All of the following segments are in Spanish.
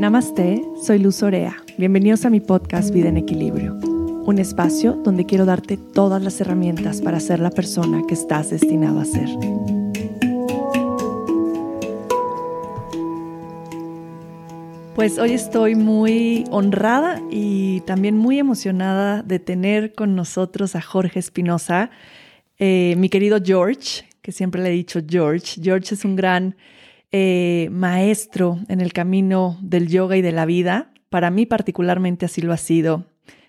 Namaste, soy Luz Orea. Bienvenidos a mi podcast Vida en Equilibrio, un espacio donde quiero darte todas las herramientas para ser la persona que estás destinado a ser. Pues hoy estoy muy honrada y también muy emocionada de tener con nosotros a Jorge Espinosa, eh, mi querido George, que siempre le he dicho George. George es un gran eh, maestro en el camino del yoga y de la vida. Para mí particularmente así lo ha sido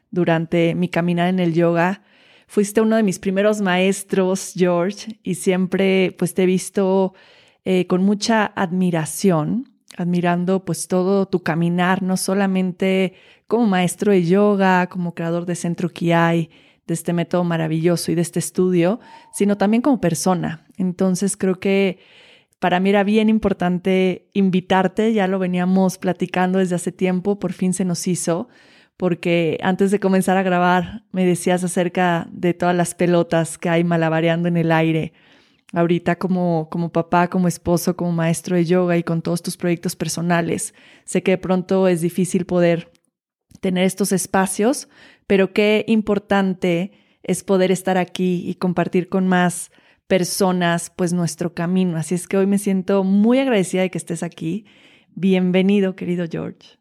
durante mi caminar en el yoga. Fuiste uno de mis primeros maestros, George, y siempre pues te he visto eh, con mucha admiración, admirando pues todo tu caminar, no solamente como maestro de yoga, como creador de Centro Kiai, de este método maravilloso y de este estudio, sino también como persona. Entonces creo que para mí era bien importante invitarte, ya lo veníamos platicando desde hace tiempo, por fin se nos hizo, porque antes de comenzar a grabar me decías acerca de todas las pelotas que hay malabareando en el aire. Ahorita como, como papá, como esposo, como maestro de yoga y con todos tus proyectos personales, sé que de pronto es difícil poder tener estos espacios, pero qué importante es poder estar aquí y compartir con más personas pues nuestro camino. Así es que hoy me siento muy agradecida de que estés aquí. Bienvenido, querido George.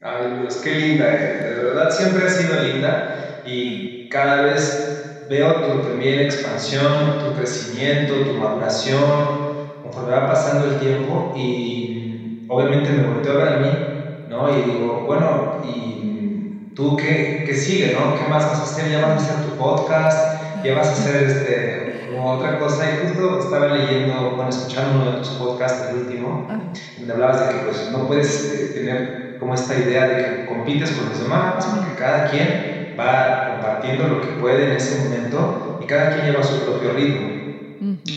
Ay, Dios, qué linda. Eh. De verdad siempre ha sido linda y cada vez veo tu también expansión, tu crecimiento, tu maduración, conforme va pasando el tiempo y obviamente me volteo a ver a mí, ¿no? Y digo, bueno, ¿y tú qué, qué sigue, no? ¿Qué más vas a hacer? ¿Ya vas a hacer tu podcast? ¿Ya vas a hacer este, otra cosa, y justo estaba leyendo, bueno, escuchando uno de tus podcasts, el último, donde hablabas de que pues, no puedes eh, tener como esta idea de que compites con los demás, porque cada quien va compartiendo lo que puede en ese momento y cada quien lleva su propio ritmo.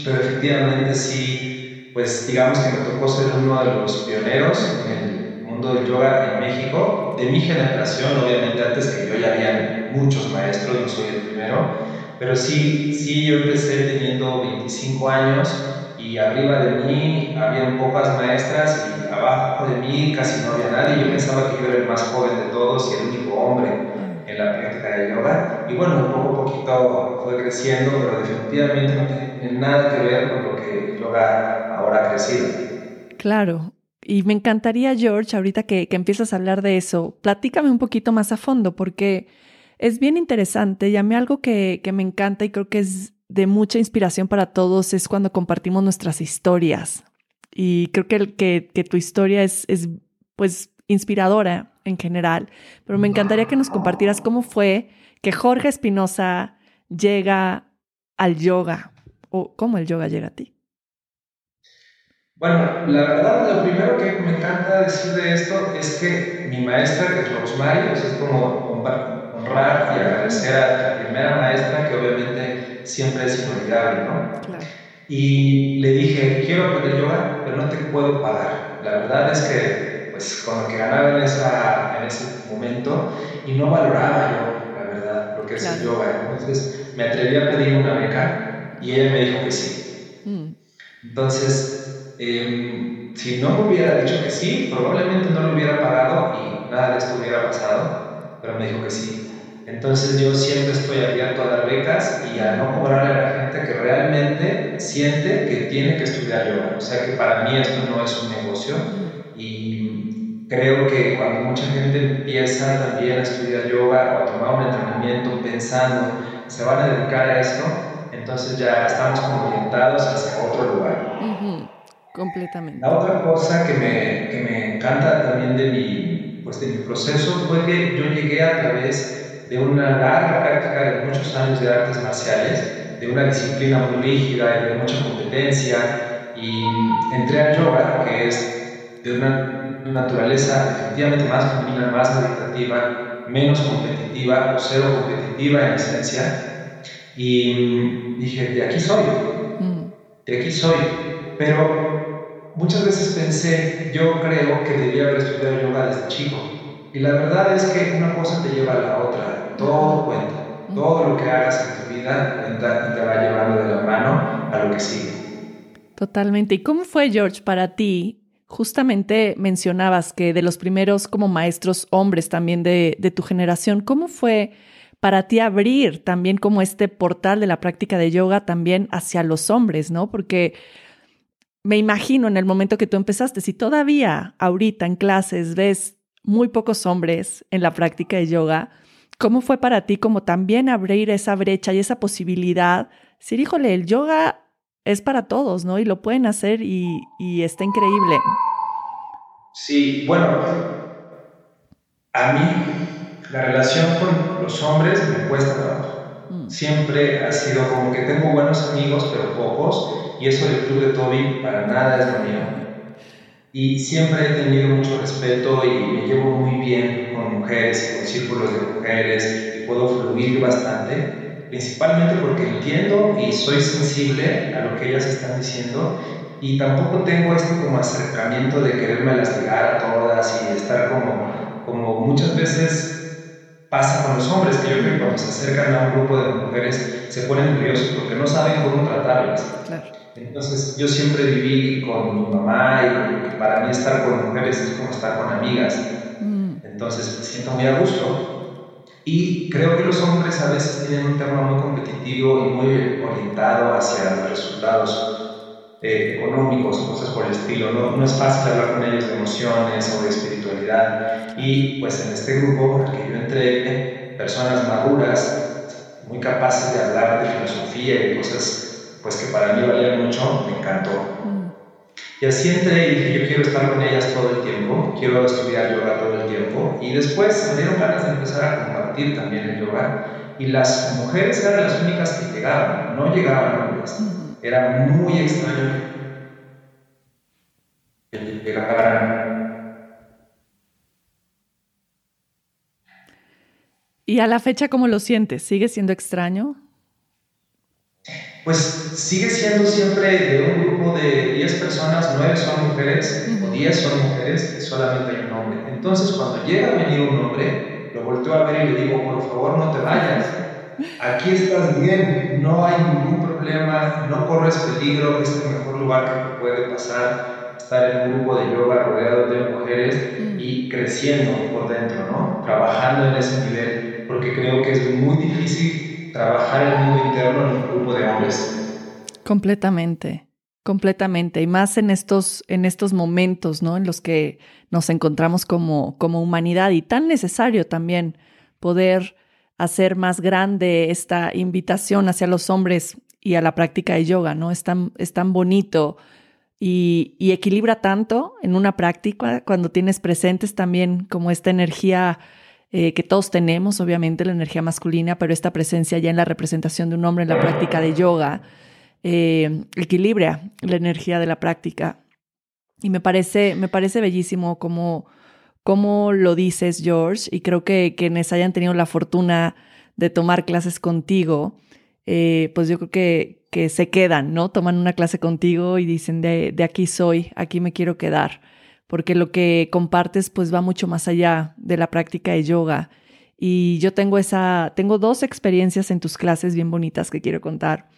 Pero efectivamente sí, pues digamos que me tocó ser uno de los pioneros en el mundo del yoga en México, de mi generación, obviamente antes que yo ya había muchos maestros, yo soy el primero, pero sí, sí, yo empecé teniendo 25 años y arriba de mí había pocas maestras y abajo de mí casi no había nadie. Yo pensaba que yo era el más joven de todos y el único hombre en la práctica de yoga. Y bueno, poco a poquito fue creciendo, pero definitivamente no tiene nada que ver con lo que el yoga ahora ha crecido. Claro. Y me encantaría, George, ahorita que, que empiezas a hablar de eso, platícame un poquito más a fondo, porque es bien interesante y a mí algo que, me encanta y creo que es de mucha inspiración para todos es cuando compartimos nuestras historias. Y creo que, que, que tu historia es, es pues inspiradora en general, pero me encantaría que nos compartieras cómo fue que Jorge Espinosa llega al yoga o cómo el yoga llega a ti. Bueno, la verdad, lo primero que me encanta decir de esto es que mi maestra, que es Rosemary, es como honrar y agradecer a la primera maestra, que obviamente siempre es inolvidable, ¿no? Claro. Y le dije, quiero aprender yoga, pero no te puedo pagar. La verdad es que, pues, con lo que ganaba en, esa, en ese momento, y no valoraba yo, la verdad, lo que es el yoga. Entonces, me atreví a pedir una beca y ella me dijo que sí. Mm. Entonces, em, si no me hubiera dicho que sí, probablemente no lo hubiera pagado y nada de esto hubiera pasado, pero me dijo que sí. Entonces yo siempre estoy abierto a dar becas y a no cobrarle a la gente que realmente siente que tiene que estudiar yoga. O sea que para mí esto no es un negocio y creo que cuando mucha gente empieza también a estudiar yoga o a tomar un entrenamiento pensando se van a dedicar a esto, entonces ya estamos como orientados hacia otro lugar. Completamente. La otra cosa que me, que me encanta también de mi, pues de mi proceso fue que yo llegué a través de una larga práctica de muchos años de artes marciales, de una disciplina muy rígida y de mucha competencia, y entré al yoga, que es de una naturaleza efectivamente más femenina, más meditativa, menos competitiva o cero competitiva en esencia, y dije, de aquí soy, mm. de aquí soy, pero muchas veces pensé, yo creo que debía haber estudiado yoga desde chico, y la verdad es que una cosa te lleva a la otra todo cuenta. Todo lo que hagas en tu vida cuenta y te va llevando de la mano a lo que sigue. Totalmente. ¿Y cómo fue, George, para ti justamente mencionabas que de los primeros como maestros hombres también de, de, tu generación, ¿cómo fue para ti abrir también como este portal de la práctica de yoga también hacia los hombres, ¿no? Porque me imagino en el momento que tú empezaste, si todavía ahorita en clases ves muy pocos hombres en la práctica de yoga, ¿cómo fue para ti como también abrir esa brecha y esa posibilidad? Decir, híjole, el yoga es para todos, ¿no? Y lo pueden hacer y, y está increíble. Sí, bueno, a mí la relación con los hombres me cuesta trabajo. Mm. Siempre ha sido como que tengo buenos amigos, pero pocos, y eso del club de Toby para nada es lo mío. Y siempre he tenido mucho respeto y me llevo muy bien con mujeres y con círculos de mujeres y puedo fluir bastante, principalmente porque entiendo y soy sensible a lo que ellas están diciendo y tampoco tengo este como acercamiento de quererme las ligar a todas y estar como, como muchas veces pasa con los hombres, que yo creo que cuando se acercan a un grupo de mujeres se ponen nerviosos porque no saben cómo tratarlas. Entonces yo siempre viví con mi mamá y para mí estar con mujeres es como estar con amigas. Mm. Entonces me siento muy a gusto. Y creo que los hombres a veces tienen un tema muy competitivo y muy orientado hacia los resultados eh, económicos cosas por el estilo. ¿no? no es fácil hablar con ellos de emociones o de espiritualidad. Y pues en este grupo al que yo entré, personas maduras, muy capaces de hablar de filosofía y cosas pues que para mí valían mucho, me encantó. Y así entré y dije, yo quiero estar con ellas todo el tiempo, quiero estudiar yoga todo el tiempo. Y después me dieron ganas de empezar a compartir también el yoga. Y las mujeres eran las únicas que llegaban, no llegaban hombres. Era muy extraño que llegaran. ¿Y a la fecha cómo lo sientes? ¿Sigue siendo extraño? Pues sigue siendo siempre de un grupo de 10 personas, 9 son mujeres o 10 son mujeres y solamente hay un hombre. Entonces cuando llega a venir un hombre, lo volteo a ver y le digo, por favor no te vayas, aquí estás bien, no hay ningún problema, no corres peligro, es el mejor lugar que puede pasar, estar en un grupo de yoga rodeado de mujeres y creciendo por dentro, ¿no? Trabajando en ese nivel, porque creo que es muy difícil trabajar el mundo interno en un grupo de hombres. Completamente. Completamente, y más en estos, en estos momentos, ¿no? En los que nos encontramos como, como humanidad y tan necesario también poder hacer más grande esta invitación hacia los hombres y a la práctica de yoga, ¿no? Es tan, es tan bonito y, equilibra tanto en una práctica cuando tienes presentes también como esta energía eh, que todos tenemos, obviamente la energía masculina, pero esta presencia ya en la representación de un hombre en la práctica de yoga eh, equilibra la energía de la práctica. Y me parece, me parece bellísimo como cómo lo dices, George, y creo que quienes hayan tenido la fortuna de tomar clases contigo, eh, pues yo creo que, que se quedan, ¿no? Toman una clase contigo y dicen, de, de aquí soy, aquí me quiero quedar, porque lo que compartes pues va mucho más allá de la práctica de yoga. Y yo tengo esa, tengo dos experiencias en tus clases bien bonitas que quiero contar.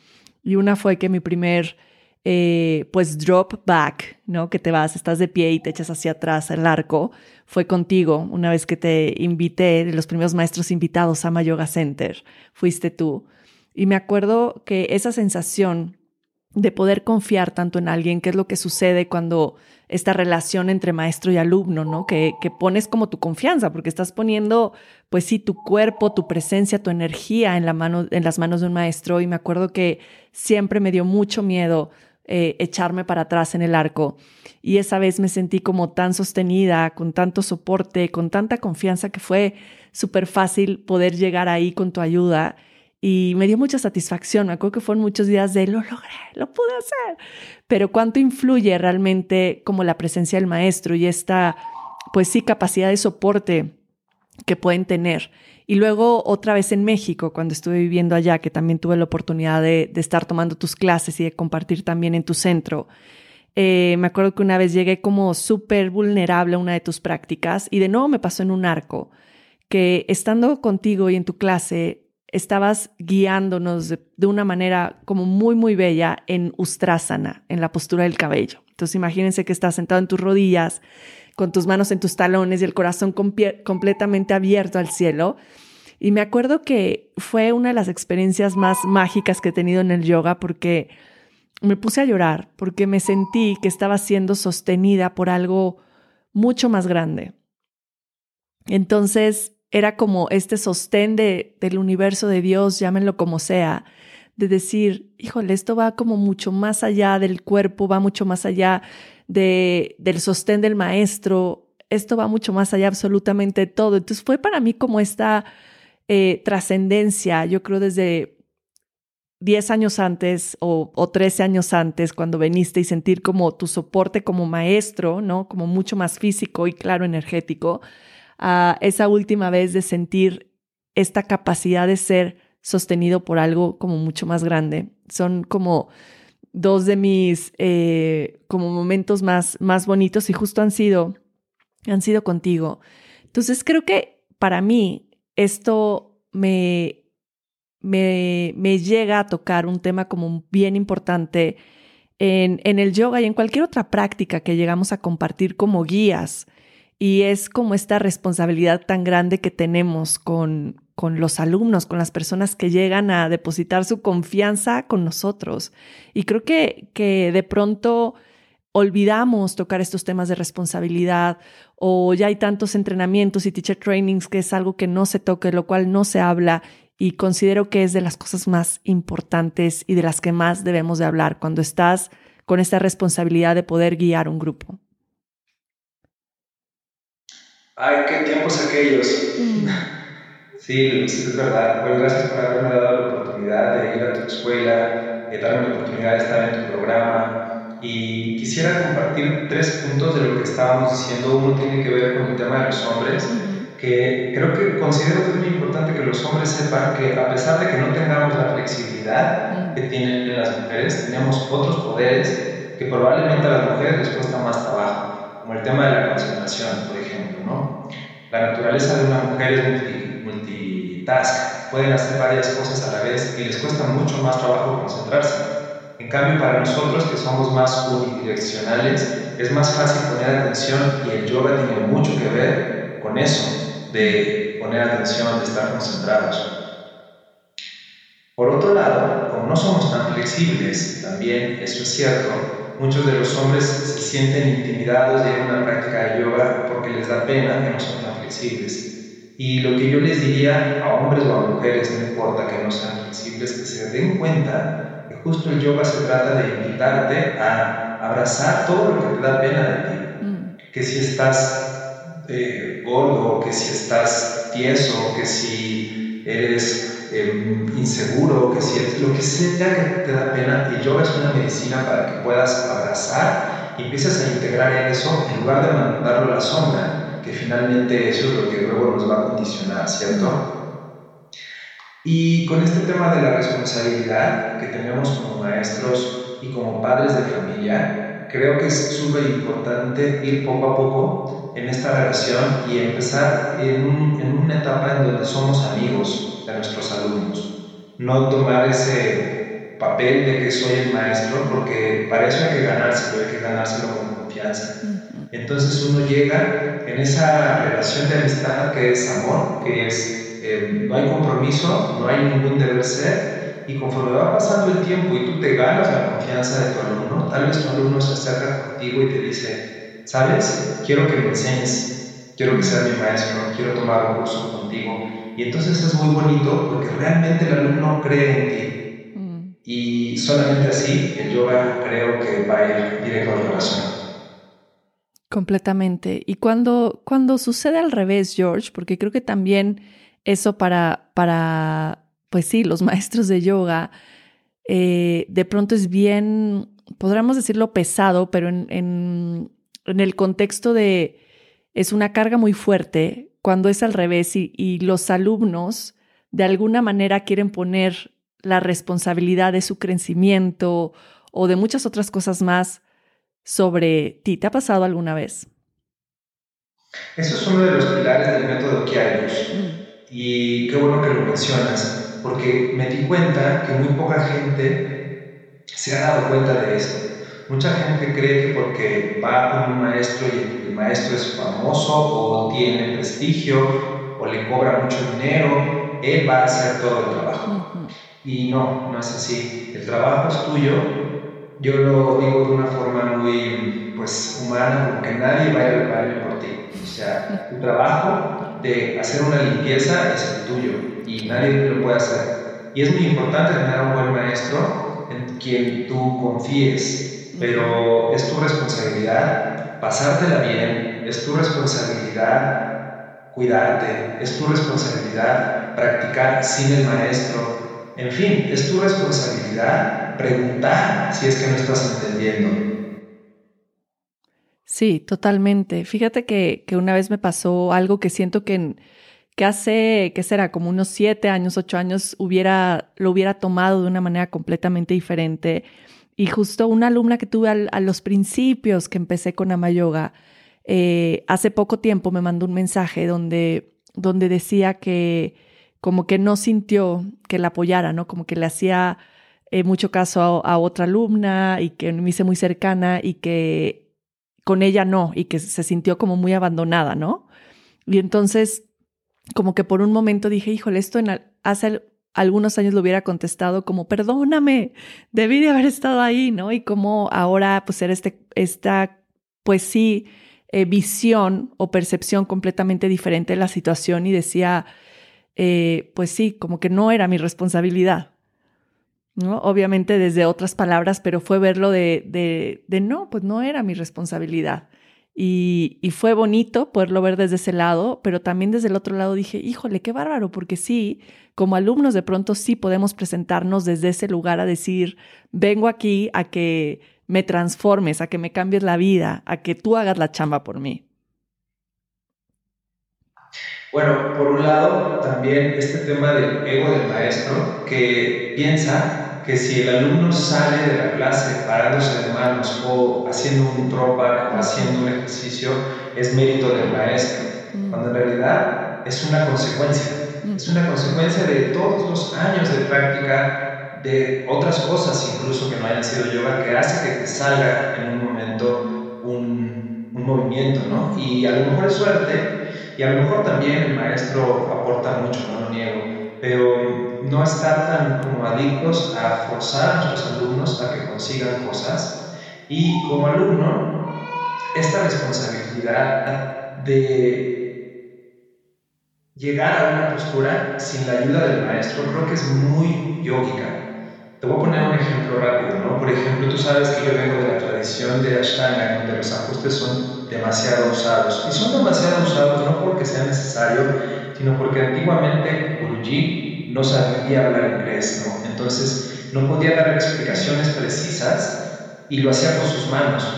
Y una fue que mi primer eh, pues drop back, ¿no? Que te vas, estás de pie y te echas hacia atrás el arco, fue contigo una vez que te invité, de los primeros maestros invitados a Yoga Center, fuiste tú. Y me acuerdo que esa sensación de poder confiar tanto en alguien, que es lo que sucede cuando esta relación entre maestro y alumno, ¿no? Que, que pones como tu confianza, porque estás poniendo, pues sí, tu cuerpo, tu presencia, tu energía en, la mano, en las manos de un maestro. Y me acuerdo que siempre me dio mucho miedo eh, echarme para atrás en el arco. Y esa vez me sentí como tan sostenida, con tanto soporte, con tanta confianza que fue súper fácil poder llegar ahí con tu ayuda. Y me dio mucha satisfacción. Me acuerdo que fueron muchos días de lo logré, lo pude hacer. Pero cuánto influye realmente como la presencia del maestro y esta, pues sí, capacidad de soporte que pueden tener. Y luego otra vez en México, cuando estuve viviendo allá, que también tuve la oportunidad de, estar tomando tus clases y de compartir también en tu centro. Eh, me acuerdo que una vez llegué como súper vulnerable a una de tus prácticas y de nuevo me pasó en un arco, que estando contigo y en tu clase, estabas guiándonos de, una manera como muy, muy bella en Ustrasana, en la postura del cabello. Entonces imagínense que estás sentado en tus rodillas, con tus manos en tus talones y el corazón completamente abierto al cielo. Y me acuerdo que fue una de las experiencias más mágicas que he tenido en el yoga porque me puse a llorar, porque me sentí que estaba siendo sostenida por algo mucho más grande. Entonces era como este sostén del universo de Dios, llámenlo como sea, de decir, híjole, esto va como mucho más allá del cuerpo, va mucho más allá de, del sostén del maestro, esto va mucho más allá absolutamente todo. Entonces fue para mí como esta eh, trascendencia, yo creo desde 10 años antes o, o 13 años antes, cuando veniste y sentir como tu soporte como maestro, ¿no? Como mucho más físico y claro, energético, a esa última vez de sentir esta capacidad de ser sostenido por algo como mucho más grande. Son como dos de mis eh, como momentos más, más bonitos y justo han sido, han sido contigo. Entonces creo que para mí esto me, me, me llega a tocar un tema como bien importante en, en el yoga y en cualquier otra práctica que llegamos a compartir como guías y es como esta responsabilidad tan grande que tenemos con, con los alumnos, con las personas que llegan a depositar su confianza con nosotros. Y creo que, que de pronto olvidamos tocar estos temas de responsabilidad o ya hay tantos entrenamientos y teacher trainings que es algo que no se toque, lo cual no se habla y considero que es de las cosas más importantes y de las que más debemos de hablar cuando estás con esta responsabilidad de poder guiar un grupo. Ay, qué tiempos aquellos. Mm. Sí, es verdad. Pues gracias por haberme dado la oportunidad de ir a tu escuela, de darme la oportunidad de estar en tu programa. Y quisiera compartir tres puntos de lo que estábamos diciendo. Uno tiene que ver con el tema de los hombres, que creo que considero que es muy importante que los hombres sepan que a pesar de que no tengamos la flexibilidad que tienen las mujeres, tenemos otros poderes que probablemente a las mujeres les cuesta más trabajo, como el tema de la concentración, por ejemplo. ¿no? La naturaleza de una mujer es multitask, pueden hacer varias cosas a la vez y les cuesta mucho más trabajo concentrarse. En cambio, para nosotros que somos más unidireccionales, es más fácil poner atención y el yoga tiene mucho que ver con eso, de poner atención, de estar concentrados. Por otro lado, como no somos tan flexibles, también eso es cierto, muchos de los hombres se sienten intimidados de una práctica de yoga porque les da pena que no son tan flexibles. Y lo que yo les diría a hombres o a mujeres, no importa que no sean flexibles, que se den cuenta que justo el yoga se trata de invitarte a abrazar todo lo que te da pena de ti. Mm. Que si estás eh, gordo, que si estás tieso, que si eres Em, inseguro, que si lo que sea que te da pena, el yoga es una medicina para que puedas abrazar y empieces a integrar en eso en lugar de mandarlo a la sombra, que finalmente eso es lo que luego nos va a condicionar, ¿cierto? Y con este tema de la responsabilidad que tenemos como maestros y como padres de familia, creo que es súper importante ir poco a poco en esta relación y empezar en, en una etapa en donde somos amigos, de nuestros alumnos. No tomar ese papel de que soy el maestro, porque para eso hay que ganárselo, hay que ganárselo con confianza. Entonces uno llega en esa relación de amistad que es amor, que es eh, no hay compromiso, no hay ningún deber ser, y conforme va pasando el tiempo y tú te ganas la confianza de tu alumno, tal vez tu alumno se acerca contigo y te dice, ¿sabes? Quiero que me enseñes, quiero que seas mi maestro, quiero tomar un curso contigo. Y entonces es muy bonito porque realmente el alumno cree en ti. Mm. Y solamente así el yoga creo que va a ir directo a la relación. Completamente. Y cuando, cuando sucede al revés, George, porque creo que también eso para, para pues sí, los maestros de yoga, eh, de pronto es bien, podríamos decirlo pesado, pero en, en, en el contexto de, es una carga muy fuerte cuando es al revés y, los alumnos de alguna manera quieren poner la responsabilidad de su crecimiento o de muchas otras cosas más sobre ti. ¿Te ha pasado alguna vez? Eso es uno de los pilares del método Kiairos. Mm. Y qué bueno que lo mencionas. porque me di cuenta que muy poca gente se ha dado cuenta de esto. Mucha gente cree que porque va con un maestro y el maestro es famoso o tiene prestigio o le cobra mucho dinero, él va a hacer todo el trabajo. Y no, no es así. El trabajo es tuyo. Yo lo digo de una forma muy pues, humana, porque nadie va a ir por ti. O sea, tu trabajo de hacer una limpieza es el tuyo y nadie lo puede hacer. Y es muy importante tener un buen maestro en quien tú confíes, pero es tu responsabilidad pasártela bien, es tu responsabilidad cuidarte, es tu responsabilidad practicar sin el maestro. En fin, es tu responsabilidad preguntar si es que no estás entendiendo. Sí, totalmente. Fíjate que, una vez me pasó algo que siento que, que hace, ¿qué será? Como unos siete años, ocho años, hubiera, lo hubiera tomado de una manera completamente diferente. Y justo una alumna que tuve a los principios que empecé con Ama Yoga, eh, hace poco tiempo me mandó un mensaje donde, donde decía que como que no sintió que la apoyara, ¿no? Como que le hacía eh, mucho caso a, otra alumna y que me hice muy cercana y que con ella no, y que se sintió como muy abandonada, ¿no? Y entonces, como que por un momento dije, híjole, esto en hace algunos años lo hubiera contestado como, perdóname, debí de haber estado ahí, ¿no? Y como ahora, pues, era este, esta, pues sí, eh, visión o percepción completamente diferente de la situación y decía, eh, pues sí, como que no era mi responsabilidad, ¿no? Obviamente desde otras palabras, pero fue verlo de, de, no, pues no era mi responsabilidad. Y, fue bonito poderlo ver desde ese lado, pero también desde el otro lado dije, híjole, qué bárbaro, porque sí, como alumnos de pronto sí podemos presentarnos desde ese lugar a decir, vengo aquí a que me transformes, a que me cambies la vida, a que tú hagas la chamba por mí. Bueno, por un lado, también este tema del ego del maestro, que piensa que si el alumno sale de la clase parándose de manos o haciendo un drawback o haciendo un ejercicio, es mérito del maestro, mm. cuando en realidad es una consecuencia. Mm. Es una consecuencia de todos los años de práctica de otras cosas, incluso que no hayan sido yoga, que hace que te salga en un momento un, un movimiento, ¿no? Y a lo mejor es suerte, y a lo mejor también el maestro aporta mucho, no pero no estar tan como adictos a forzar a nuestros alumnos a que consigan cosas y como alumno esta responsabilidad de llegar a una postura sin la ayuda del maestro creo que es muy yógica. Te voy a poner un ejemplo rápido, ¿no? Por ejemplo, tú sabes que yo vengo de la tradición de Ashtanga, donde los ajustes son demasiado usados. Y son demasiado usados no porque sea necesario, sino porque antiguamente Guruji no sabía hablar inglés, ¿no? Entonces no podía dar explicaciones precisas y lo hacía con sus manos.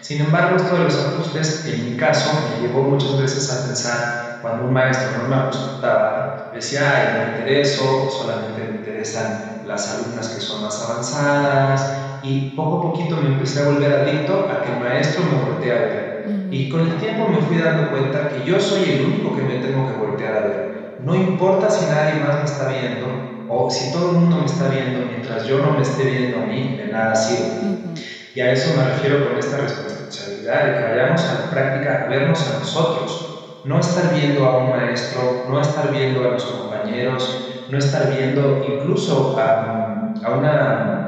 Sin embargo, esto de los ajustes, en mi caso, me llevó muchas veces a pensar, cuando un maestro no me ajustaba, decía, ay, no me intereso, solamente me interesan las alumnas que son más avanzadas, y poco a poquito me empecé a volver adicto a que el maestro me voltea Y con el tiempo me fui dando cuenta que yo soy el único que me tengo que voltear a ver. No importa si nadie más me está viendo o si todo el mundo me está viendo mientras yo no me esté viendo a mí, de nada sirve. Y a eso me refiero con esta responsabilidad de que vayamos a la práctica a vernos a nosotros, no estar viendo a un maestro, no estar viendo a los compañeros, no estar viendo incluso a, a una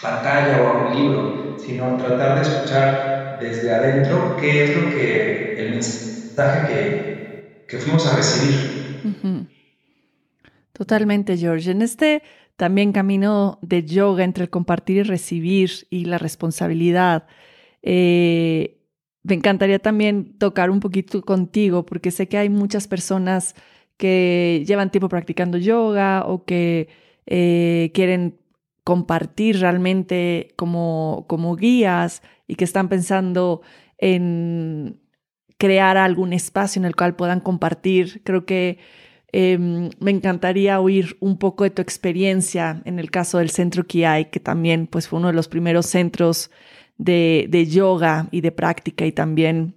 pantalla o a un libro, sino tratar de escuchar desde adentro qué es lo que el mensaje que, que fuimos a recibir Totalmente, George. En este también camino de yoga entre el compartir y recibir y la responsabilidad, eh, me encantaría también tocar un poquito contigo, porque sé que hay muchas personas que llevan tiempo practicando yoga o que eh, quieren compartir realmente como, como guías y que están pensando en crear algún espacio en el cual puedan compartir. Creo que em, me encantaría oír un poco de tu experiencia en el caso del centro Kiai, que también pues, fue uno de los primeros centros de, de yoga y de práctica y también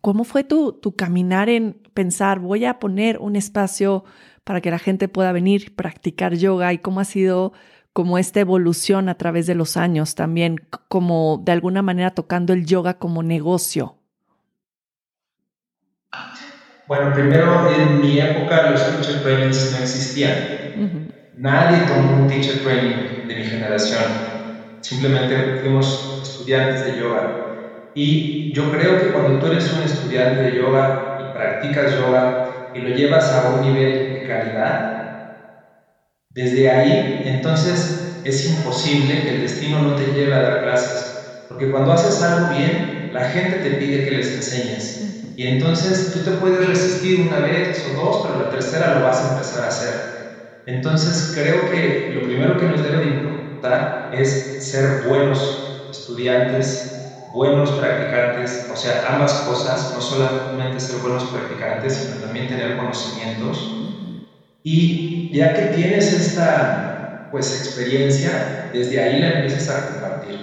cómo fue tu, tu caminar en pensar, voy a poner un espacio para que la gente pueda venir practicar yoga y cómo ha sido como esta evolución a través de los años también, como de alguna manera tocando el yoga como negocio? Bueno, primero en mi época los teacher trainings no existían. Nadie tomó un teacher training de mi generación. Simplemente fuimos estudiantes de yoga. Y yo creo que cuando tú eres un estudiante de yoga y practicas yoga y lo llevas a un nivel de calidad, desde ahí, entonces es imposible que el destino no te lleve a dar clases, porque cuando haces algo bien, la gente te pide que les enseñes. Y entonces tú te puedes resistir una vez o dos, pero la tercera lo vas a empezar a hacer. Entonces creo que lo primero que nos debe importar es ser buenos estudiantes, buenos practicantes, o sea, ambas cosas, no solamente ser buenos practicantes, sino también tener conocimientos y ya que tienes esta pues, experiencia, desde ahí la empiezas a compartir.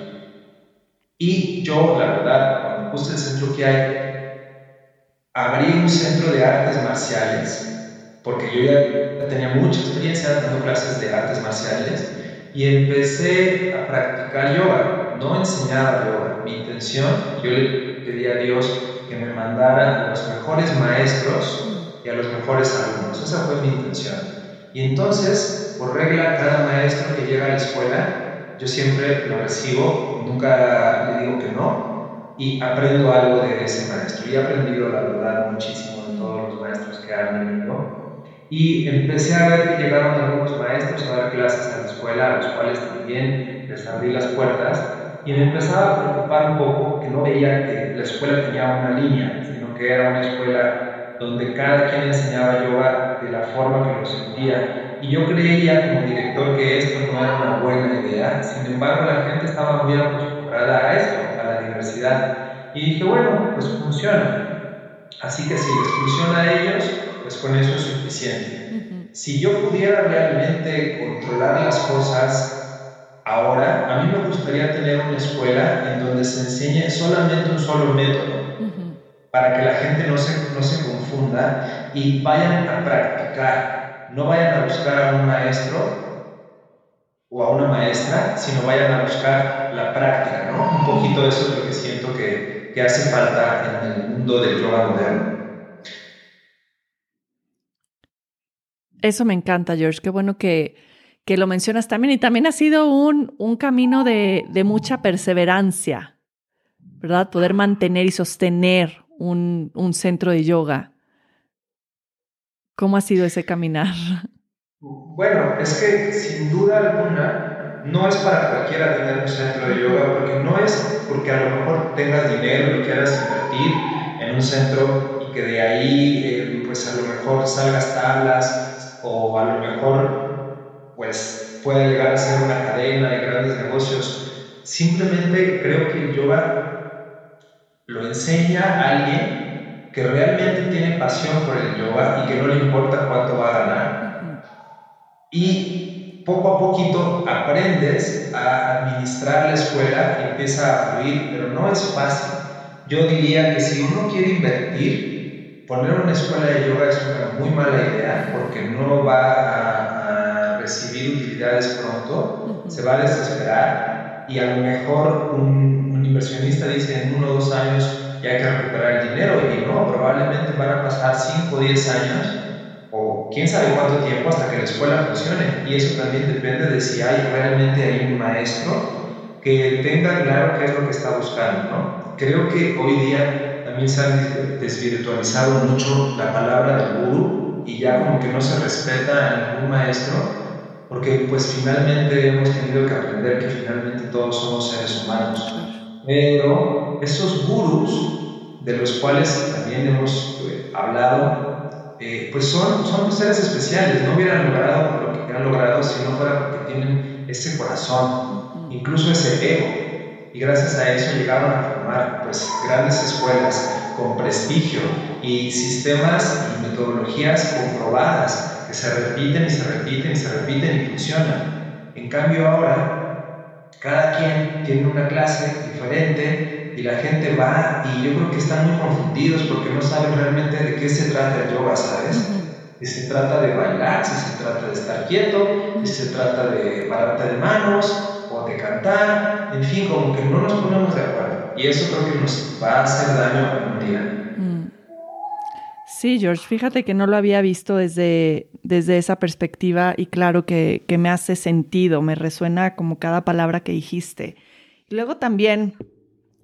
Y yo, la verdad, cuando puse el centro que hay, abrí un centro de artes marciales, porque yo ya tenía mucha experiencia dando clases de artes marciales, y empecé a practicar yoga. No enseñaba yoga. Mi intención, yo le pedí a Dios que me mandara a los mejores maestros y a los mejores alumnos. Esa fue mi intención. Y entonces, por regla, cada maestro que llega a la escuela, yo siempre lo recibo, nunca le digo que no, y aprendo algo de ese maestro. Y he aprendido, la verdad, muchísimo de todos los maestros que han venido. Y empecé a ver que llegaron algunos maestros a dar clases a la escuela, a los cuales también les abrí las puertas, y me empezaba a preocupar un poco que no veía que la escuela tenía una línea, sino que era una escuela donde cada quien enseñaba yoga de la forma que lo sentía. Y yo creía como director que esto no era una buena idea, sin embargo la gente estaba muy acostumbrada a esto, a la diversidad. Y dije, bueno, pues funciona. Así que si les funciona a ellos, pues con eso es suficiente. Si yo pudiera realmente controlar las cosas ahora, a mí me gustaría tener una escuela en donde se enseñe solamente un solo método para que la gente no se, no se confunda y vayan a practicar, no vayan a buscar a un maestro o a una maestra, sino vayan a buscar la práctica, ¿no? Un poquito eso es lo que siento que, que hace falta en el mundo del yoga moderno. Eso me encanta, George. Qué bueno que, que lo mencionas también. Y también ha sido un, un camino de, de mucha perseverancia, ¿verdad? Poder mantener y sostener un, un centro de yoga. ¿Cómo ha sido ese caminar? Bueno, es que sin duda alguna no es para cualquiera tener un centro de yoga, porque no es porque a lo mejor tengas dinero y quieras invertir en un centro y que de ahí eh, pues a lo mejor salgas tablas o a lo mejor pues pueda llegar a ser una cadena de grandes negocios. Simplemente creo que el yoga lo enseña alguien que realmente tiene pasión por el yoga y que no le importa cuánto va a ganar. Y poco a poquito aprendes a administrar la escuela y empieza a fluir, pero no es fácil. Yo diría que si uno quiere invertir, poner una escuela de yoga es una muy mala idea porque no va a, a recibir utilidades pronto, se va a desesperar y a lo mejor un inversionista dice en uno o dos años ya hay que recuperar el dinero y no, probablemente van a pasar 5 o 10 años o quién sabe cuánto tiempo hasta que la escuela funcione. Y eso también depende de si hay realmente hay un maestro que tenga claro qué es lo que está buscando. ¿no? Creo que hoy día también se ha desvirtualizado mucho la palabra del guru y ya como que no se respeta a ningún maestro porque pues finalmente hemos tenido que aprender que finalmente todos somos seres humanos pero esos gurús, de los cuales también hemos eh, hablado, eh, pues son, son seres especiales, no hubieran logrado lo que han logrado si no fuera porque tienen ese corazón, incluso ese ego. Y gracias a eso llegaron a formar pues, grandes escuelas con prestigio y sistemas y metodologías comprobadas que se repiten y se repiten y se repiten y funcionan. En cambio ahora cada quien tiene una clase diferente y la gente va y yo creo que están muy confundidos porque no saben realmente de qué se trata el yoga, ¿sabes? Si se trata de bailar, si se trata de estar quieto, si se trata de pararte de manos o de cantar, en fin, como que no nos ponemos de acuerdo. Y eso creo que nos va a hacer daño algún día. Sí, George, fíjate que no lo había visto desde, desde esa perspectiva y claro que, que me hace sentido, me resuena como cada palabra que dijiste. Y luego también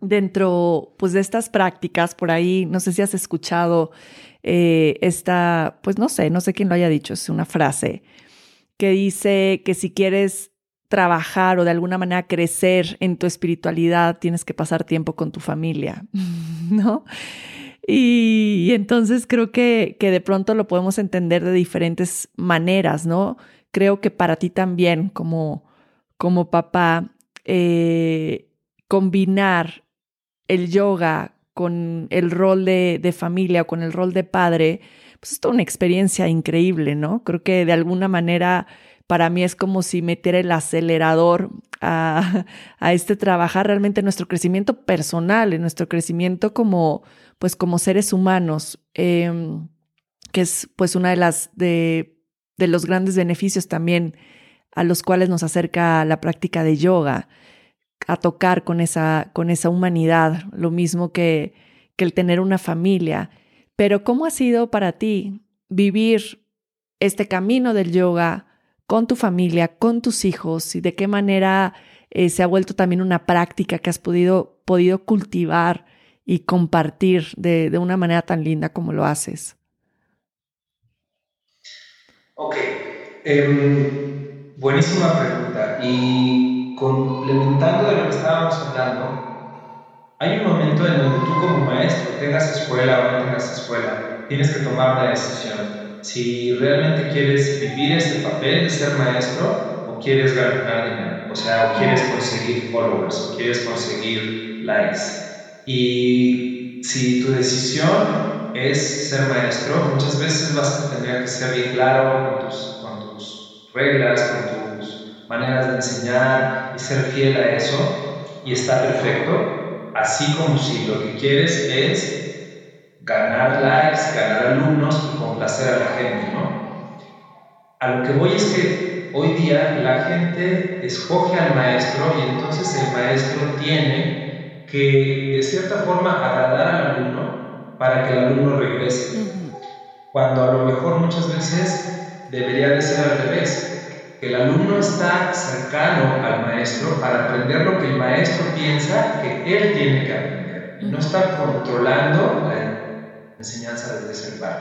dentro pues de estas prácticas, por ahí, no sé si has escuchado eh, esta, pues no sé, no sé quién lo haya dicho, es una frase que dice que si quieres trabajar o de alguna manera crecer en tu espiritualidad, tienes que pasar tiempo con tu familia, ¿no? Y, entonces creo que, que, de pronto lo podemos entender de diferentes maneras, ¿no? Creo que para ti también, como, como papá, eh, combinar el yoga con el rol de, familia o con el rol de padre, pues es toda una experiencia increíble, ¿no? Creo que de alguna manera para mí es como si metiera el acelerador a, este trabajar realmente nuestro crecimiento personal, en nuestro crecimiento como, pues como seres humanos, em, que es pues una de las de, de los grandes beneficios también a los cuales nos acerca la práctica de yoga a tocar con esa, con esa humanidad, lo mismo que, que el tener una familia. Pero ¿cómo ha sido para ti vivir este camino del yoga con tu familia, con tus hijos y de qué manera eh, se ha vuelto también una práctica que has podido, podido cultivar y compartir de, de, una manera tan linda como lo haces? Ok, em, buenísima pregunta. Y complementando de lo que estábamos hablando, hay un momento en donde tú como maestro, tengas escuela o no tengas escuela, tienes que tomar una decisión. Si realmente quieres vivir este papel de ser maestro o quieres ganar dinero, o sea, o quieres conseguir followers, o quieres conseguir likes. Y si tu decisión es ser maestro, muchas veces vas a tener que ser bien claro con tus, con tus reglas, con tu maneras de enseñar y ser fiel a eso y está perfecto, así como si lo que quieres es ganar likes, ganar alumnos y complacer a la gente, ¿no? A lo que voy es que hoy día la gente escoge al maestro y entonces el maestro tiene que de cierta forma agradar al alumno para que el alumno regrese. Cuando a lo mejor muchas veces debería de ser al revés el alumno está cercano al maestro para aprender lo que el maestro piensa que él tiene que aprender y no está controlando la enseñanza desde ese lugar.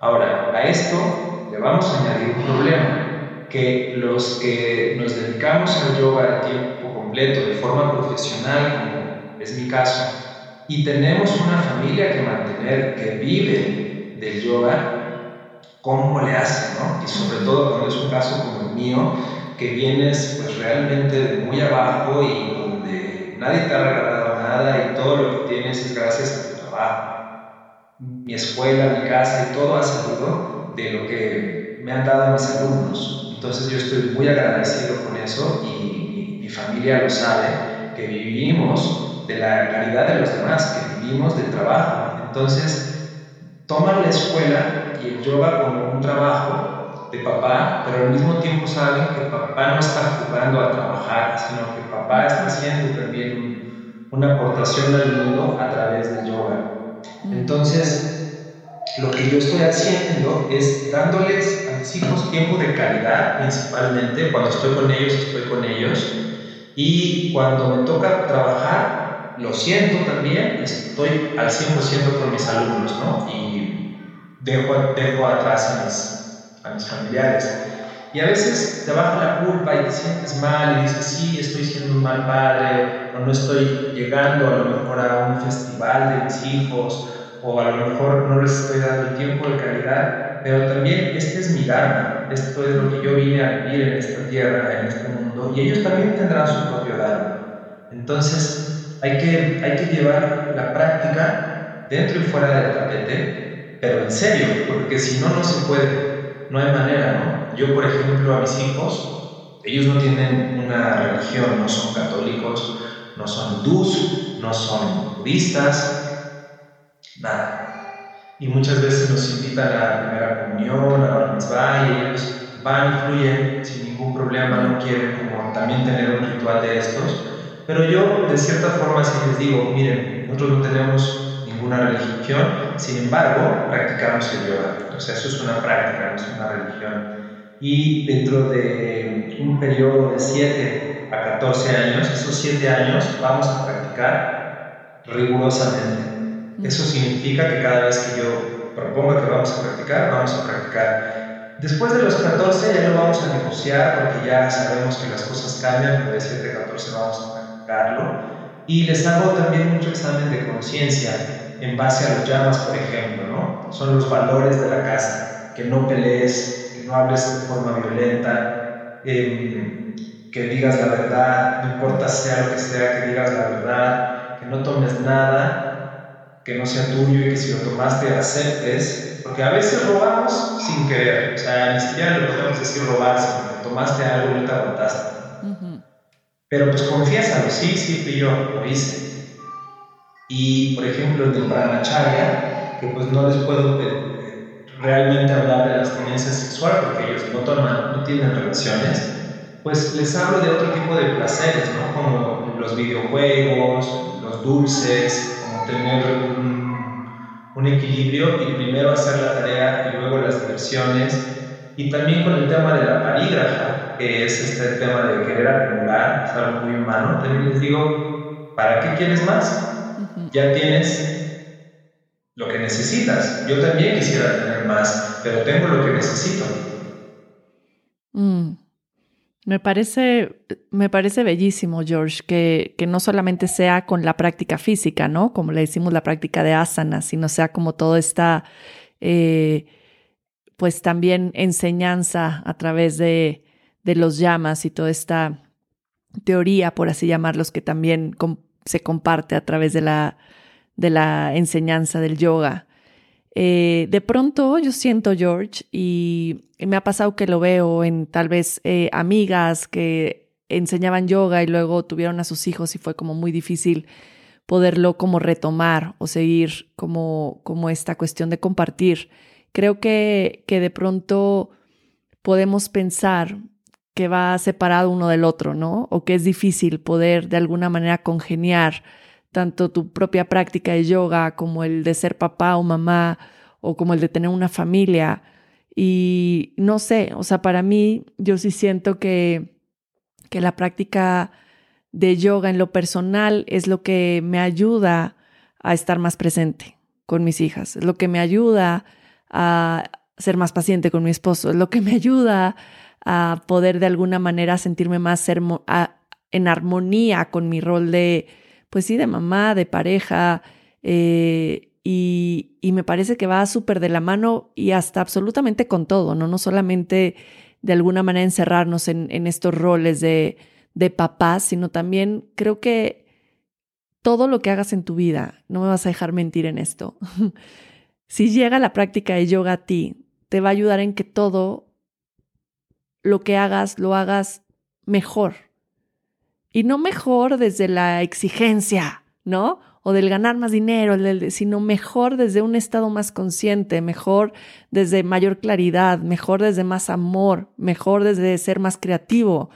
Ahora, a esto le vamos a añadir un problema, que los que nos dedicamos al yoga a tiempo completo, de forma profesional, como es mi caso, y tenemos una familia que mantener que vive del yoga, cómo le hace, ¿no? Y sobre todo cuando es un caso como el mío, que vienes pues realmente de muy abajo y donde nadie te ha regalado nada y todo lo que tienes es gracias a tu trabajo. Mi escuela, mi casa y todo ha salido de lo que me han dado mis alumnos. Entonces yo estoy muy agradecido con eso y mi familia lo sabe, que vivimos de la caridad de los demás, que vivimos del trabajo. Entonces, toman la escuela y el yoga como un trabajo de papá, pero al mismo tiempo saben que papá no está jugando a trabajar, sino que papá está haciendo también una aportación al mundo a través del yoga. Entonces, lo que yo estoy haciendo es dándoles a mis hijos tiempo de calidad, principalmente, cuando estoy con ellos, estoy con ellos, y cuando me toca trabajar, lo siento también, estoy al 100% con mis alumnos, ¿no? Y dejo, dejo atrás a mis, a mis familiares. Y a veces te baja la culpa y te sientes mal y dices, sí, estoy siendo un mal padre, o no estoy llegando a lo mejor a un festival de mis hijos, o a lo mejor no les estoy dando tiempo de calidad, pero también este es mi Dharma, esto es lo que yo vine a vivir en esta tierra, en este mundo, y ellos también tendrán su propio Dharma. Entonces, hay que, hay que llevar la práctica dentro y fuera del tapete pero en serio, porque si no, no se puede, no hay manera, ¿no? Yo, por ejemplo, a mis hijos, ellos no tienen una religión, no son católicos, no son hindús, no son budistas, nada. y muchas veces nos invitan a la primera comunión, a Bar Mitzvah, y van fluyen sin ningún problema, no quieren como también tener un ritual de estos. Pero yo, de cierta forma, sí les digo, miren, nosotros no tenemos ninguna religión, sin embargo, practicamos el yoga. O sea, eso es una práctica, no es una religión. Y dentro de un periodo de 7 a 14 años, esos 7 años vamos a practicar rigurosamente. Eso significa que cada vez que yo proponga que vamos a practicar, vamos a practicar. Después de los 14 ya no vamos a negociar porque ya sabemos que las cosas cambian, pero de 7 a 14 vamos a practicarlo. Y les hago también mucho examen de conciencia en base a los llamas, por ejemplo, ¿no? Son los valores de la casa, que no pelees, que no hables de forma violenta, em, que digas la verdad, no importa sea lo que sea, que digas la verdad, que no tomes nada que no sea tuyo y que si lo tomaste aceptes, porque a veces robamos sin querer, o sea, ni siquiera lo podemos decir robar, sino que tomaste algo y te aguantaste. Pero pues confiésalo, sí, sí, fui yo, lo hice. Y por ejemplo, el del Pranacharya, que pues no les puedo realmente hablar de la abstinencia sexual porque ellos no toman, no tienen relaciones, pues les hablo de otro tipo de placeres, ¿no? Como los videojuegos, los dulces, tener un, equilibrio y primero hacer la tarea y luego las diversiones. Y también con el tema de la parígrafa, que es este tema de querer acumular, es algo muy humano, también les digo, ¿para qué quieres más? Ya tienes lo que necesitas. Yo también quisiera tener más, pero tengo lo que necesito. Mm. Me parece, me parece bellísimo, George, que, que, no solamente sea con la práctica física, ¿no? Como le decimos la práctica de asana, sino sea como toda esta, eh, pues también enseñanza a través de, de, los llamas y toda esta teoría, por así llamarlos, que también se comparte a través de la, de la enseñanza del yoga. Eh, de pronto yo siento, George, y me ha pasado que lo veo en tal vez eh, amigas que enseñaban yoga y luego tuvieron a sus hijos y fue como muy difícil poderlo como retomar o seguir como, como esta cuestión de compartir. Creo que, que de pronto podemos pensar que va separado uno del otro, ¿no? O que es difícil poder de alguna manera congeniar tanto tu propia práctica de yoga como el de ser papá o mamá o como el de tener una familia. Y no sé, o sea, para mí yo sí siento que, que la práctica de yoga en lo personal es lo que me ayuda a estar más presente con mis hijas, es lo que me ayuda a ser más paciente con mi esposo, es lo que me ayuda a poder de alguna manera sentirme más en armonía con mi rol de, pues sí, de mamá, de pareja, eh, y, me parece que va súper de la mano y hasta absolutamente con todo, ¿no? No solamente de alguna manera encerrarnos en, estos roles de, de papás, sino también creo que todo lo que hagas en tu vida, no me vas a dejar mentir en esto, si llega la práctica de yoga a ti, te va a ayudar en que todo lo que hagas lo hagas mejor, y no mejor desde la exigencia, ¿no? O del ganar más dinero, sino mejor desde un estado más consciente, mejor desde mayor claridad, mejor desde más amor, mejor desde ser más creativo.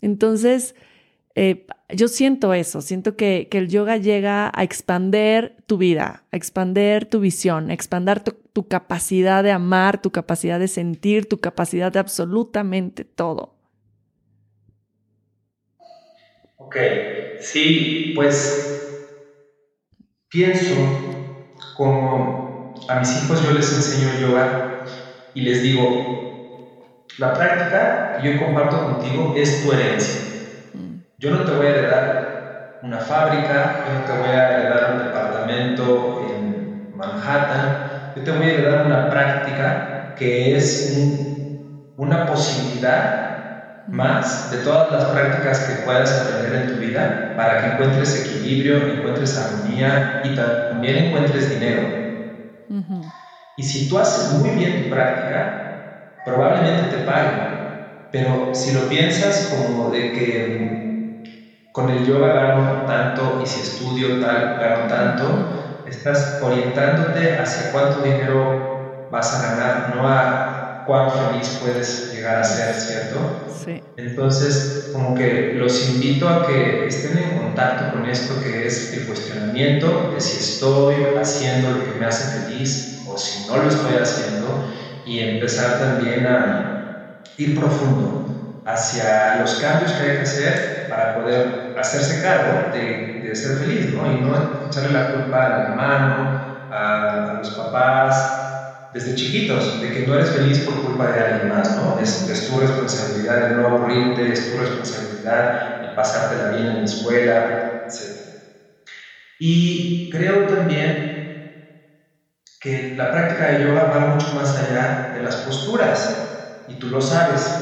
Entonces, eh, yo siento eso, siento que, el yoga llega a expander tu vida, a expander tu visión, a expander tu capacidad de amar, tu capacidad de sentir, tu capacidad de absolutamente todo. Ok, sí, pues pienso como a mis hijos yo les enseño yoga y les digo, la práctica que yo comparto contigo es tu herencia. Yo no te voy a heredar una fábrica, yo no te voy a heredar un departamento en Manhattan, yo te voy a heredar una práctica que es una posibilidad más de todas las prácticas que puedas aprender en tu vida para que encuentres equilibrio, encuentres armonía y también encuentres dinero. Y si tú haces muy bien tu práctica, probablemente te paguen. Pero si lo piensas como de que con el yoga gano tanto y si estudio tal gano tanto, estás orientándote hacia cuánto dinero vas a ganar, no a cuán feliz puedes llegar a ser, ¿cierto? Sí. Entonces, como que los invito a que estén en contacto con esto que es el cuestionamiento de si estoy haciendo lo que me hace feliz o si no lo estoy haciendo y empezar también a ir profundo hacia los cambios que hay que hacer para poder hacerse cargo de, de ser feliz, ¿no? Y no echarle la culpa al hermano, a, a, los papás, desde chiquitos, de que no eres feliz por culpa de alguien más, ¿no? Es, es tu responsabilidad el no aburrirte, es tu responsabilidad el pasártela bien en la escuela, etc. Y creo también que la práctica de yoga va mucho más allá de las posturas, y tú lo sabes.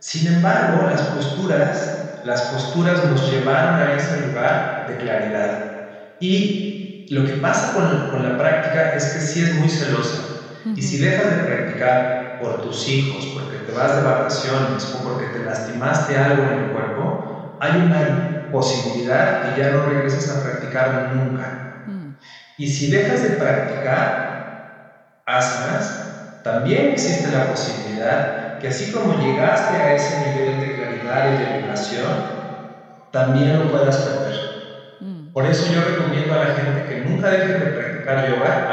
Sin embargo, las posturas, las posturas nos llevaron a ese lugar de claridad. Y lo que pasa con, con la práctica es que sí es muy celosa. Y si dejas de practicar por tus hijos, porque te vas de vacaciones o porque te lastimaste algo en el cuerpo, hay una posibilidad que ya no regreses a practicar nunca. Y si dejas de practicar asanas, también existe la posibilidad que así como llegaste a ese nivel de claridad y de vibración, también lo puedas perder. Mm. Por eso yo recomiendo a la gente que nunca dejen de practicar yoga,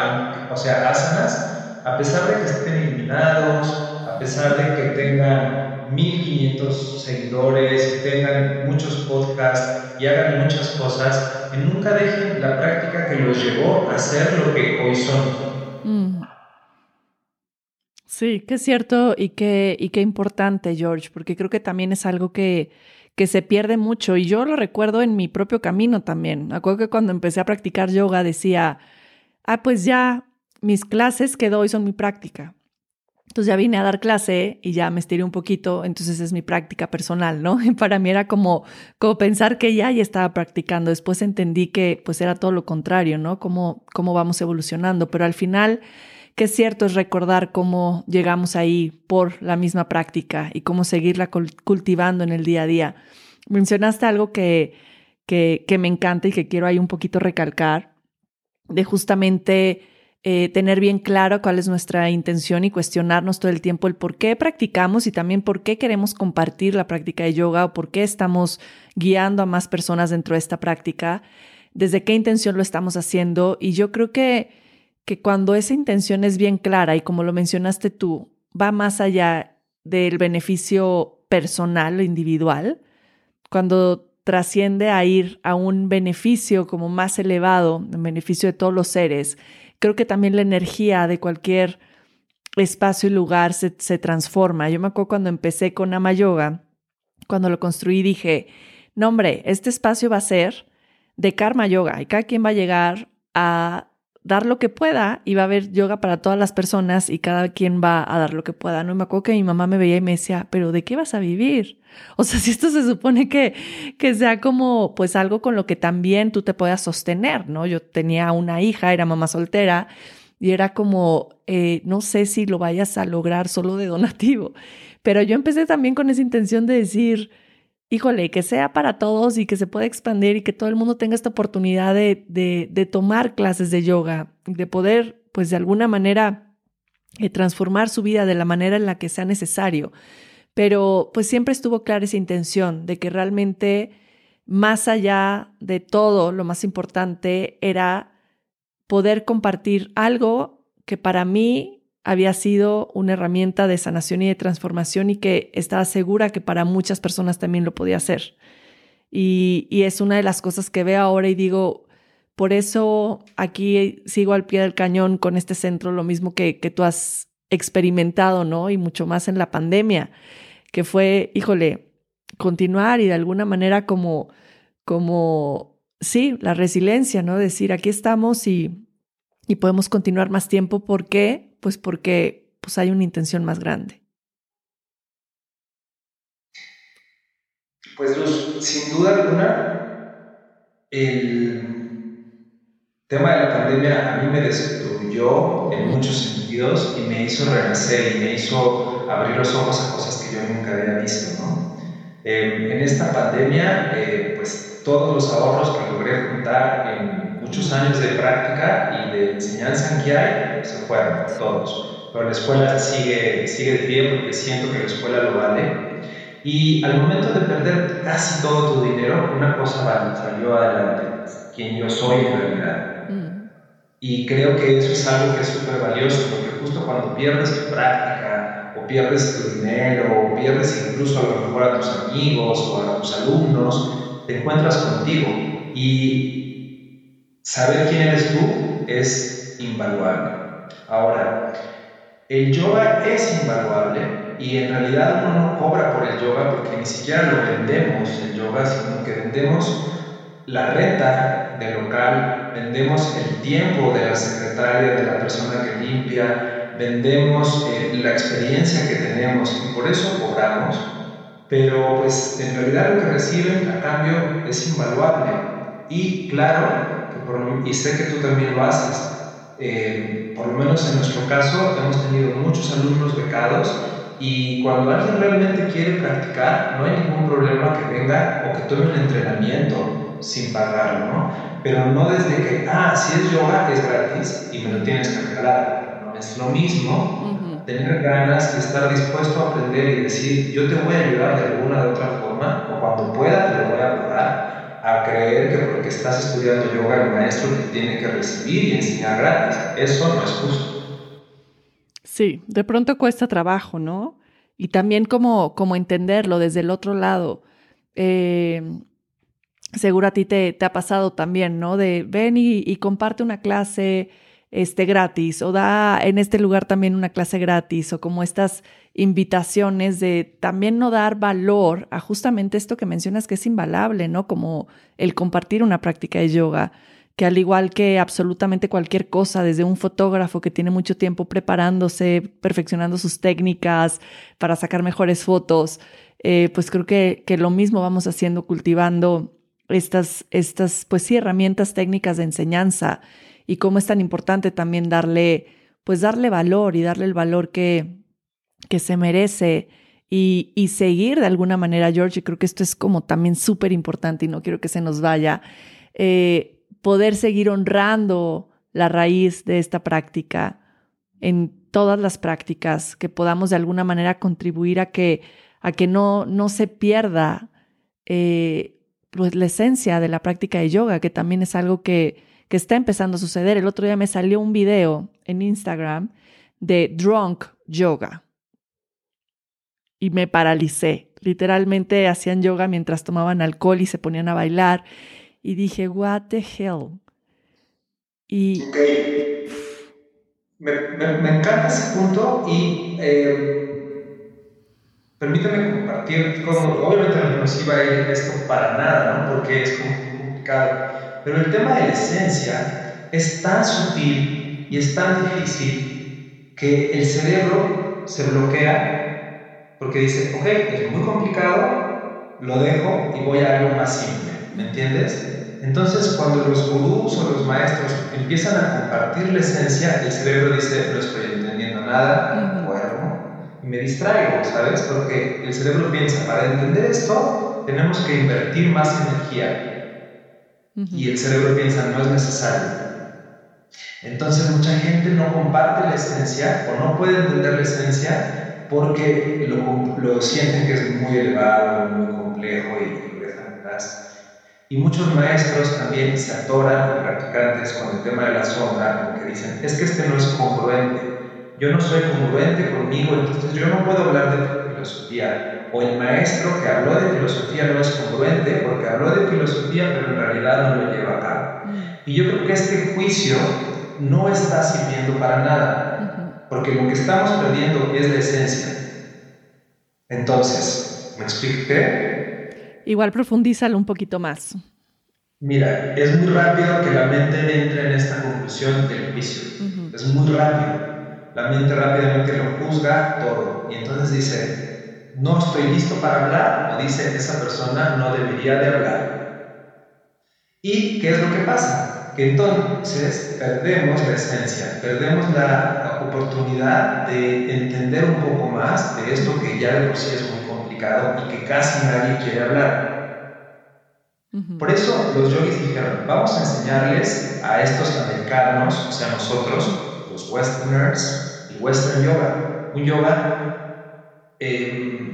o sea, asanas, a pesar de que estén iluminados, a pesar de que tengan 1500 seguidores tengan muchos podcasts y hagan muchas cosas, y nunca dejen la práctica que los llevó a ser lo que hoy son. Sí, es cierto y que, y qué importante, George, porque creo que también es algo que, que se pierde mucho y yo lo recuerdo en mi propio camino también. Me acuerdo que cuando empecé a practicar yoga decía, ah, pues ya mis clases que doy son mi práctica. Entonces ya vine a dar clase y ya me estiré un poquito, entonces es mi práctica personal, ¿no? Y para mí era como, como pensar que ya ya estaba practicando. Después entendí que pues era todo lo contrario, ¿no? Cómo, cómo vamos evolucionando. Pero al final, es cierto es recordar cómo llegamos ahí por la misma práctica y cómo seguirla cultivando en el día a día. Mencionaste algo que, que, que me encanta y que quiero ahí un poquito recalcar, de justamente eh, tener bien claro cuál es nuestra intención y cuestionarnos todo el tiempo el por qué practicamos y también por qué queremos compartir la práctica de yoga o por qué estamos guiando a más personas dentro de esta práctica, desde qué intención lo estamos haciendo. Y yo creo que, que cuando esa intención es bien clara y como lo mencionaste tú, va más allá del beneficio personal o individual, cuando trasciende a ir a un beneficio como más elevado, en beneficio de todos los seres, creo que también la energía de cualquier espacio y lugar se, transforma. Yo me acuerdo cuando empecé con Ama Yoga, cuando lo construí dije, no hombre, este espacio va a ser de Karma Yoga y cada quien va a llegar a dar lo que pueda y va a haber yoga para todas las personas y cada quien va a dar lo que pueda. No me acuerdo que mi mamá me veía y me decía, pero ¿de qué vas a vivir? O sea, si esto se supone que, que sea como pues algo con lo que también tú te puedas sostener, ¿no? Yo tenía una hija, era mamá soltera y era como, eh, no sé si lo vayas a lograr solo de donativo, pero yo empecé también con esa intención de decir, híjole, que sea para todos y que se pueda expandir y que todo el mundo tenga esta oportunidad de, de, tomar clases de yoga, de poder, pues de alguna manera, eh, transformar su vida de la manera en la que sea necesario. Pero pues siempre estuvo clara esa intención de que realmente, más allá de todo, lo más importante era poder compartir algo que para mí había sido una herramienta de sanación y de transformación y que estaba segura que para muchas personas también lo podía hacer. Y, es una de las cosas que veo ahora y digo, por eso aquí sigo al pie del cañón con este centro, lo mismo que, que tú has experimentado, ¿no? Y mucho más en la pandemia, que fue, híjole, continuar y de alguna manera como, como, sí, la resiliencia, ¿no? Decir, aquí estamos y, y podemos continuar más tiempo. ¿Por qué? Pues porque pues hay una intención más grande. Pues Luz, sin duda alguna, el tema de la pandemia a mí me destruyó en muchos sentidos y me hizo renacer y me hizo abrir los ojos a cosas que yo nunca había visto. ¿no? Eh, en esta pandemia, eh, pues todos los ahorros que logré juntar en Muchos años de práctica y de enseñanza que hay se fueron todos. Pero la escuela sigue, sigue de pie porque siento que la escuela lo vale. Y al momento de perder casi todo tu dinero, una cosa salió adelante, quien yo soy en realidad. Mm. Y creo que eso es algo que es súper valioso, porque justo cuando pierdes tu práctica, o pierdes tu dinero, o pierdes incluso a lo mejor a tus amigos o a tus alumnos, te encuentras contigo. Y saber quién eres tú es invaluable. Ahora, el yoga es invaluable y en realidad uno no cobra por el yoga porque ni siquiera lo vendemos el yoga, sino que vendemos la renta del local, vendemos el tiempo de la secretaria, de la persona que limpia, vendemos eh, la experiencia que tenemos y por eso cobramos, pero pues en realidad lo que reciben a cambio es invaluable. Y claro, y sé que tú también lo haces, eh, por lo menos en nuestro caso hemos tenido muchos alumnos becados y cuando alguien realmente quiere practicar, no hay ningún problema que venga o que tome un entrenamiento sin pagarlo, ¿no? Pero no desde que, ah, si es yoga es gratis y me lo tienes que regalar. No es lo mismo tener ganas y estar dispuesto a aprender y decir, yo te voy a ayudar de alguna de otra forma, o cuando pueda te lo voy a pagar, a creer que porque estás estudiando yoga el maestro te tiene que recibir y enseñar gratis. Eso no es justo. Sí, de pronto cuesta trabajo, ¿no? Y también como, como entenderlo desde el otro lado. Eh, seguro a ti te, ha pasado también, ¿no? De ven y, comparte una clase este, gratis o da en este lugar también una clase gratis o como estas invitaciones de también no dar valor a justamente esto que mencionas que es invalable, ¿no? Como el compartir una práctica de yoga, que al igual que absolutamente cualquier cosa, desde un fotógrafo que tiene mucho tiempo preparándose, perfeccionando sus técnicas para sacar mejores fotos, eh, pues creo que, que lo mismo vamos haciendo, cultivando estas, estas, pues sí, herramientas técnicas de enseñanza y cómo es tan importante también darle, pues darle valor y darle el valor que, que se merece y, y seguir de alguna manera, George, y creo que esto es como también súper importante y no quiero que se nos vaya, eh, poder seguir honrando la raíz de esta práctica en todas las prácticas, que podamos de alguna manera contribuir a que, a que no, no se pierda eh, pues, la esencia de la práctica de yoga, que también es algo que, que está empezando a suceder. El otro día me salió un video en Instagram de drunk yoga y me paralicé. Literalmente hacían yoga mientras tomaban alcohol y se ponían a bailar y dije, what the hell. Y... Me, encanta ese punto y eh, Permítame compartir, como, obviamente no nos iba a ir esto para nada, ¿no? porque es complicado, pero el tema de la esencia es tan sutil y es tan difícil que el cerebro se bloquea porque dice, ok, es muy complicado, lo dejo y voy a algo más simple, ¿me entiendes? Entonces, cuando los gurús o los maestros empiezan a compartir la esencia, el cerebro dice, no estoy entendiendo nada, me distraigo, ¿sabes? Porque el cerebro piensa, para entender esto, tenemos que invertir más energía. Y el cerebro piensa, no es necesario. Entonces mucha gente no comparte la esencia o no puede entender la esencia porque lo, lo sienten que es muy elevado, muy complejo y lo dejan atrás. Y muchos maestros también se atoran practicantes con el tema de la sombra, porque dicen, es que este no es congruente yo no soy congruente conmigo, entonces yo no puedo hablar de filosofía. O el maestro que habló de filosofía no es congruente porque habló de filosofía pero en realidad no lo lleva a cabo. Mm. Y yo creo que este juicio no está sirviendo para nada, porque lo que estamos perdiendo es la esencia. Entonces, ¿me expliqué? Igual profundízalo un poquito más. Mira, es muy rápido que la mente entre en esta conclusión del juicio. Es muy rápido la mente rápidamente lo juzga todo y entonces dice, no estoy listo para hablar, o dice, esa persona no debería de hablar. ¿Y qué es lo que pasa? Que entonces perdemos la esencia, perdemos la oportunidad de entender un poco más de esto que ya de por sí es muy complicado y que casi nadie quiere hablar. Por eso los yogis dijeron, vamos a enseñarles a estos americanos, o sea, nosotros, los westerners, el western yoga, un yoga eh,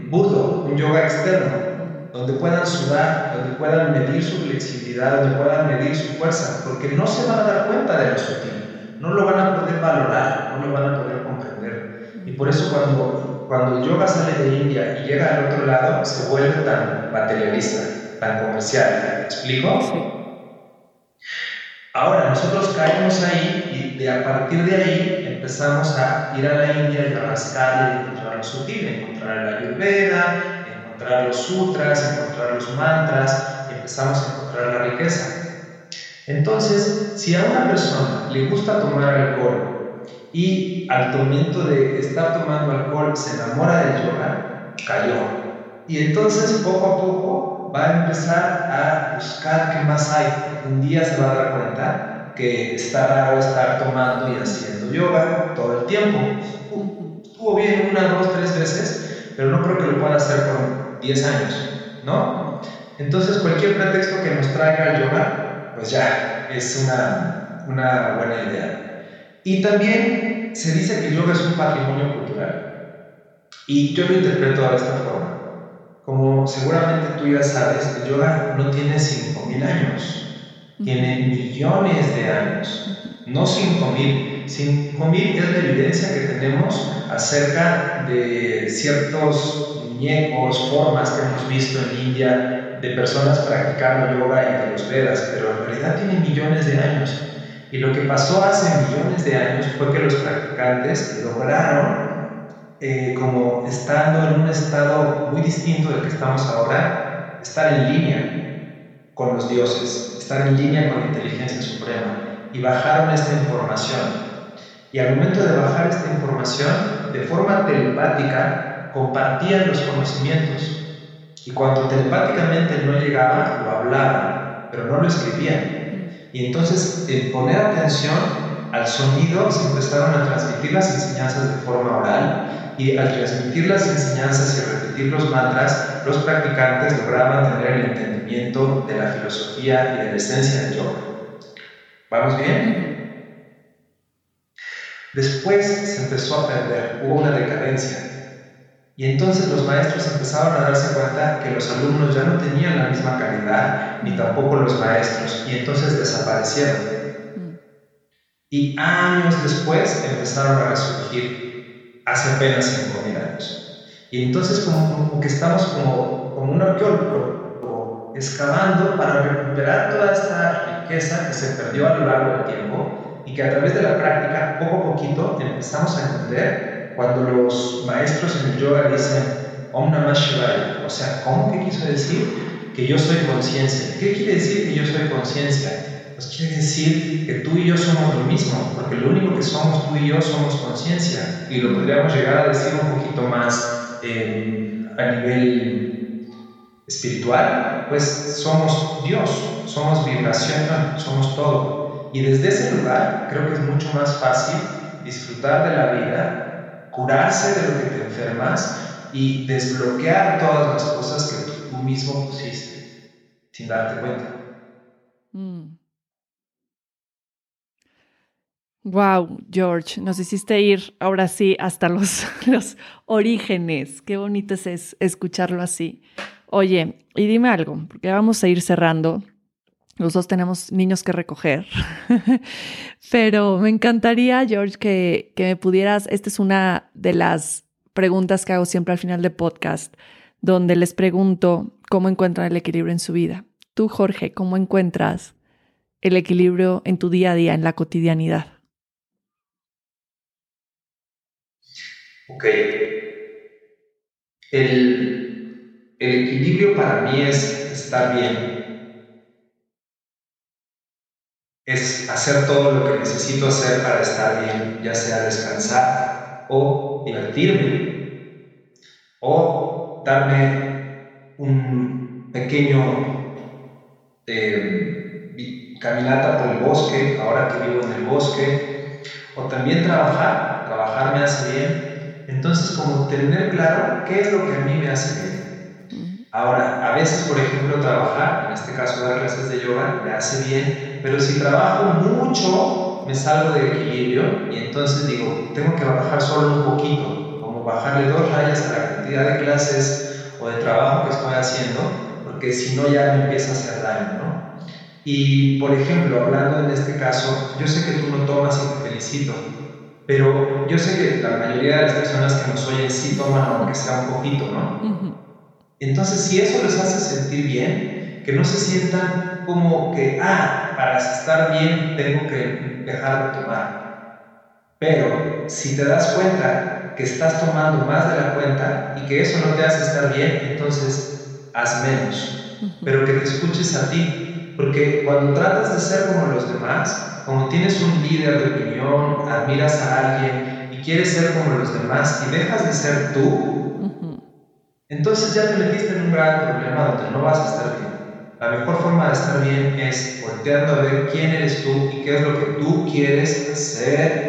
burdo, un yoga externo, donde puedan sudar, donde puedan medir su flexibilidad, donde puedan medir su fuerza, porque no se van a dar cuenta de lo sutil, no lo van a poder valorar, no lo van a poder comprender. Y por eso cuando, cuando el yoga sale de India y llega al otro lado, se vuelve tan materialista, tan comercial. ¿Me explico? Ahora nosotros caemos ahí y de, a partir de ahí empezamos a ir a la India y a rascar y encontrar lo sutil, encontrar la ayurveda, encontrar los sutras, encontrar los mantras y empezamos a encontrar la riqueza. Entonces, si a una persona le gusta tomar alcohol y al momento de estar tomando alcohol se enamora del yoga, cayó. Y entonces poco a poco va a empezar a buscar qué más hay. Un día se va a dar cuenta que está raro estar tomando y haciendo yoga todo el tiempo. Estuvo bien una, dos, tres veces, pero no creo que lo pueda hacer por 10 años, ¿no? Entonces cualquier pretexto que nos traiga el yoga, pues ya es una, una buena idea. Y también se dice que el yoga es un patrimonio cultural. Y yo lo interpreto de esta forma. Como seguramente tú ya sabes, el yoga no tiene 5.000 años, tiene millones de años, no 5.000. 5.000 es la evidencia que tenemos acerca de ciertos muñecos, formas que hemos visto en India de personas practicando yoga de los Vedas, pero en realidad tiene millones de años. Y lo que pasó hace millones de años fue que los practicantes lograron, eh, como estando en un estado muy distinto del que estamos ahora, estar en línea con los dioses, estar en línea con la inteligencia suprema, y bajaron esta información. Y al momento de bajar esta información, de forma telepática, compartían los conocimientos. Y cuando telepáticamente no llegaba, lo hablaban, pero no lo escribían. Y entonces, en poner atención al sonido, se empezaron a transmitir las enseñanzas de forma oral. Y al transmitir las enseñanzas y repetir los mantras, los practicantes lograban tener el entendimiento de la filosofía y de la esencia del yoga. ¿Vamos bien? Después se empezó a perder, hubo una decadencia. Y entonces los maestros empezaron a darse cuenta que los alumnos ya no tenían la misma calidad, ni tampoco los maestros, y entonces desaparecieron. Mm. Y años después empezaron a resurgir, hace apenas 5.000 años. Y entonces como, que estamos como, como un arqueólogo excavando para recuperar toda esta riqueza que se perdió a lo largo del tiempo y que a través de la práctica, poco a poquito, empezamos a entender cuando los maestros en el yoga dicen Om Namah Shivaya, o sea, ¿cómo que quiso decir? Que yo soy conciencia. ¿Qué quiere decir que yo soy conciencia? Pues quiere decir que tú y yo somos lo mismo, porque lo único que somos tú y yo somos conciencia. Y lo podríamos llegar a decir un poquito más eh, a nivel espiritual, pues somos Dios, somos vibración, somos todo. Y desde ese lugar creo que es mucho más fácil disfrutar de la vida curarse de lo que te enfermas y desbloquear todas las cosas que tú mismo pusiste sin darte cuenta. Wow, mm. George, nos hiciste ir ahora sí hasta los, los orígenes. Qué bonito es escucharlo así. Oye, y dime algo, porque vamos a ir cerrando. Los dos tenemos niños que recoger. Pero me encantaría, George, que, que me pudieras, esta es una de las preguntas que hago siempre al final de podcast, donde les pregunto cómo encuentran el equilibrio en su vida. Tú, Jorge, ¿cómo encuentras el equilibrio en tu día a día, en la cotidianidad? Ok. El, el equilibrio para mí es estar bien es hacer todo lo que necesito hacer para estar bien, ya sea descansar o divertirme o darme un pequeño eh, caminata por el bosque, ahora que vivo en el bosque, o también trabajar, trabajar me hace bien. Entonces, como tener claro qué es lo que a mí me hace bien. Ahora, a veces, por ejemplo, trabajar, en este caso dar clases de yoga, me hace bien, pero si trabajo mucho, me salgo de equilibrio y entonces digo, tengo que bajar solo un poquito, como bajarle dos rayas a la cantidad de clases o de trabajo que estoy haciendo, porque si no ya me empieza a hacer daño, ¿no? Y, por ejemplo, hablando en este caso, yo sé que tú no tomas y te felicito, pero yo sé que la mayoría de las personas que nos oyen sí toman, aunque sea un poquito, ¿no? Entonces, si eso les hace sentir bien, que no se sientan como que, ah, para estar bien tengo que dejar de tomar. Pero si te das cuenta que estás tomando más de la cuenta y que eso no te hace estar bien, entonces haz menos. Pero que te escuches a ti. Porque cuando tratas de ser como los demás, como tienes un líder de opinión, admiras a alguien y quieres ser como los demás y dejas de ser tú, entonces ya te metiste en un gran problema donde no vas a estar bien. La mejor forma de estar bien es volteando a ver quién eres tú y qué es lo que tú quieres hacer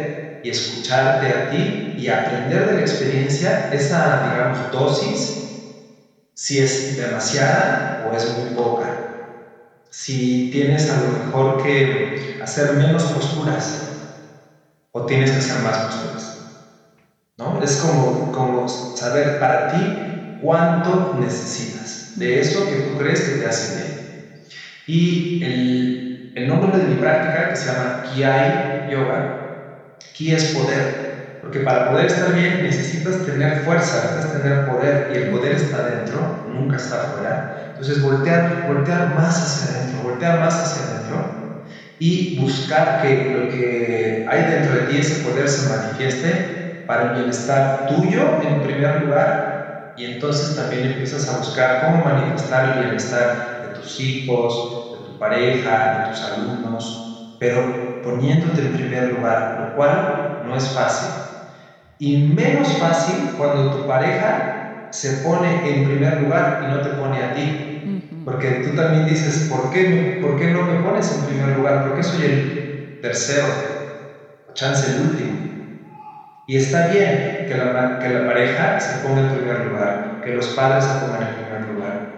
y escucharte a ti y aprender de la experiencia esa, digamos, dosis, si es demasiada o es muy poca. Si tienes a lo mejor que hacer menos posturas o tienes que hacer más posturas. ¿No? Es como, como saber para ti cuánto necesitas de eso que tú crees que te hace bien. Y el, el nombre de mi práctica, que se llama Kiai Yoga, Ki es poder, porque para poder estar bien necesitas tener fuerza, necesitas tener poder, y el poder está dentro, nunca está afuera. Entonces voltear, voltear más hacia adentro, voltear más hacia adentro y buscar que lo que hay dentro de ti, ese poder, se manifieste para el bienestar tuyo en primer lugar y entonces también empiezas a buscar cómo manifestar el bienestar tus hijos, de tu pareja, de tus alumnos, pero poniéndote en primer lugar, lo cual no es fácil. Y menos fácil cuando tu pareja se pone en primer lugar y no te pone a ti. Porque tú también dices, ¿por qué, ¿por qué no me pones en primer lugar? ¿Por qué soy el tercero? chance el último. Y está bien que la, que la pareja se ponga en primer lugar, que los padres se pongan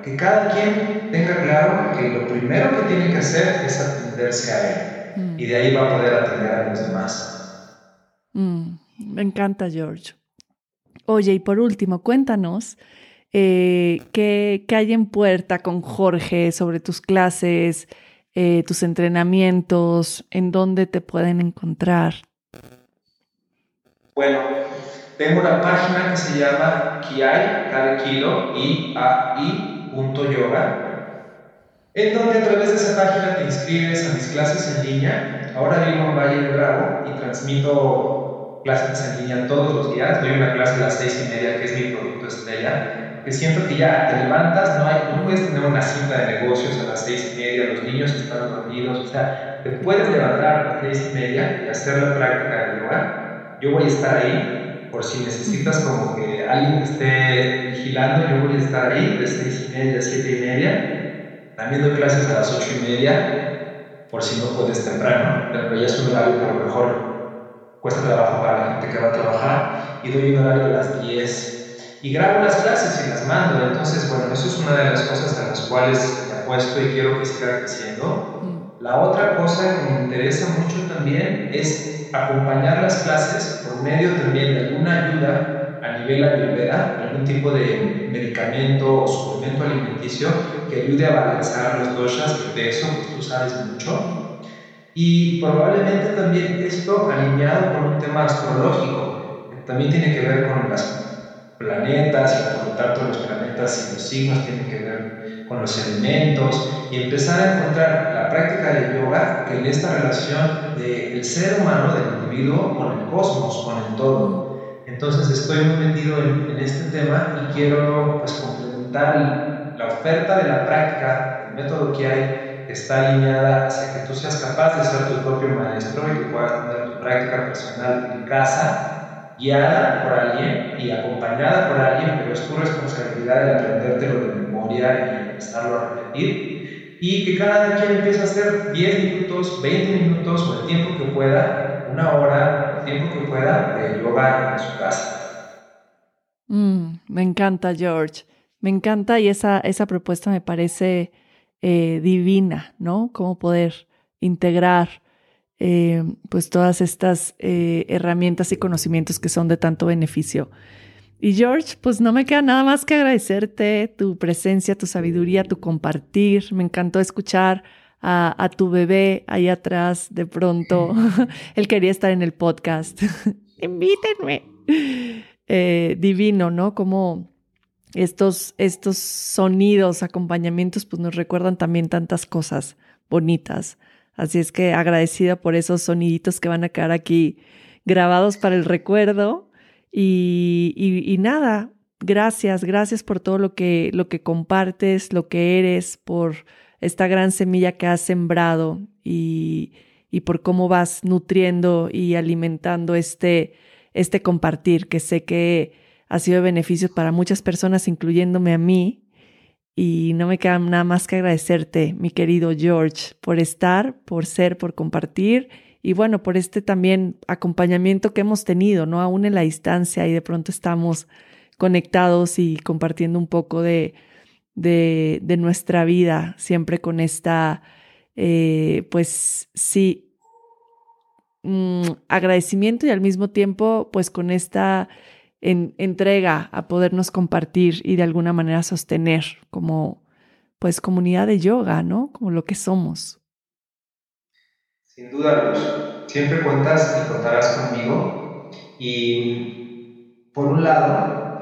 que cada quien tenga claro que lo primero que tiene que hacer es atenderse a él mm. y de ahí va a poder atender a los demás. Mm, me encanta, George. Oye, y por último, cuéntanos eh, ¿qué, ¿qué, hay en puerta con Jorge sobre tus clases, eh, tus entrenamientos, en dónde te pueden encontrar. Bueno, tengo una página que se llama Kiai, cada kilo, i a i punto yoga, en donde a través de esa página te inscribes a mis clases en línea. Ahora vivo en Valle de Bravo y transmito clases en línea todos los días. Doy una clase a las seis y media, que es mi producto estrella, que siento que ya te levantas, no, hay, no puedes tener una cita de negocios a las seis y media, los niños están dormidos, o sea, te puedes levantar a las seis y media y hacer la práctica de yoga yo voy a estar ahí, por si necesitas como que alguien te esté vigilando, yo voy a estar ahí de 6 y media, 7 y media. También doy clases a las 8 y media, por si no puedes temprano, pero ya es un horario que a lo mejor cuesta trabajo para la gente que va a trabajar, y doy un horario a las 10. Y grabo las clases y las mando, entonces, bueno, eso es una de las cosas a las cuales me apuesto y quiero que siga creciendo. La otra cosa que me interesa mucho también es acompañar las clases por medio también de alguna ayuda a nivel ayurveda, algún tipo de medicamento o suplemento alimenticio que ayude a balancear los doshas, de eso pues, tú sabes mucho. Y probablemente también esto alineado con un tema astrológico, también tiene que ver con los planetas y por lo tanto los planetas y los signos tienen que ver con los elementos y empezar a encontrar la práctica de yoga en esta relación del ser humano, del individuo, con el cosmos, con el todo. Entonces estoy muy metido en, este tema y quiero pues, complementar la oferta de la práctica, el método que hay, está alineada hacia que tú seas capaz de ser tu propio maestro y que puedas tener tu práctica personal en casa, guiada por alguien y acompañada por alguien, pero es tu responsabilidad el aprendértelo de y empezarlo a repetir y que cada quien empiece a hacer 10 minutos, 20 minutos o el tiempo que pueda, una hora, el tiempo que pueda de yoga en su casa. Mm, me encanta, George. Me encanta y esa, esa propuesta me parece eh, divina, ¿no? Cómo poder integrar eh, pues todas estas eh, herramientas y conocimientos que son de tanto beneficio. Y George, pues no me queda nada más que agradecerte tu presencia, tu sabiduría, tu compartir. Me encantó escuchar a, tu bebé ahí atrás de pronto. Él quería estar en el podcast. Invítenme. Eh, divino, ¿no? Como estos, estos sonidos, acompañamientos, pues nos recuerdan también tantas cosas bonitas. Así es que agradecida por esos soniditos que van a quedar aquí grabados para el recuerdo. Y, y, nada, gracias, gracias por todo lo que, lo que compartes, lo que eres, por esta gran semilla que has sembrado y, y por cómo vas nutriendo y alimentando este, este compartir, que sé que ha sido de beneficio para muchas personas, incluyéndome a mí. Y no me queda nada más que agradecerte, mi querido George, por estar, por ser, por compartir y bueno, por este también acompañamiento que hemos tenido, ¿no? Aún en la distancia y de pronto estamos conectados y compartiendo un poco de, de, nuestra vida, siempre con esta, eh, pues sí, mm, agradecimiento y al mismo tiempo, pues con esta en, entrega a podernos compartir y de alguna manera sostener como pues comunidad de yoga, ¿no? Como lo que somos. Sin duda, Luz. Siempre cuentas y contarás conmigo. Y por un lado,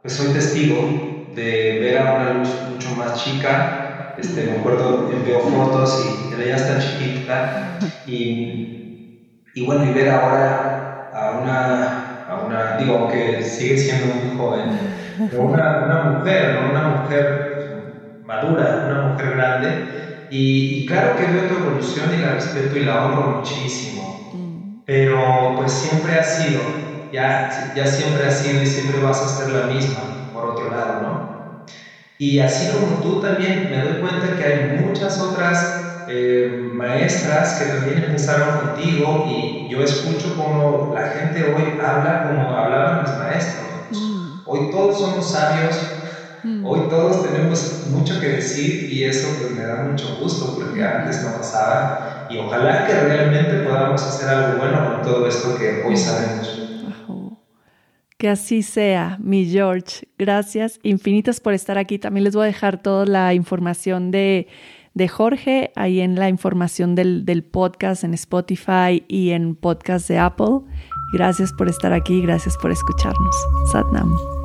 pues soy testigo de ver a una luz mucho más chica. Este, me acuerdo, veo fotos y ella está chiquita. Y, y bueno, y ver ahora a una digo, que sigue siendo muy joven, pero una, una mujer, ¿no? una mujer madura, una mujer grande, y, claro que veo tu evolución y la respeto y la honro muchísimo, mm. pero pues siempre ha sido, ya, ya siempre ha sido y siempre vas a ser la misma, por otro lado, ¿no? Y así como tú también me doy cuenta que hay muchas otras eh, maestras que también empezaron contigo y yo escucho como la gente hoy habla como hablaban los maestros. Mm. Hoy todos somos sabios, mm. hoy todos tenemos mucho que decir y eso pues me da mucho gusto porque antes no pasaba y ojalá que realmente podamos hacer algo bueno con todo esto que hoy sabemos. Que así sea, mi George. Gracias infinitas por estar aquí. También les voy a dejar toda la información de de Jorge, ahí en la información del, del podcast en Spotify y en podcast de Apple. Gracias por estar aquí, gracias por escucharnos. Satnam.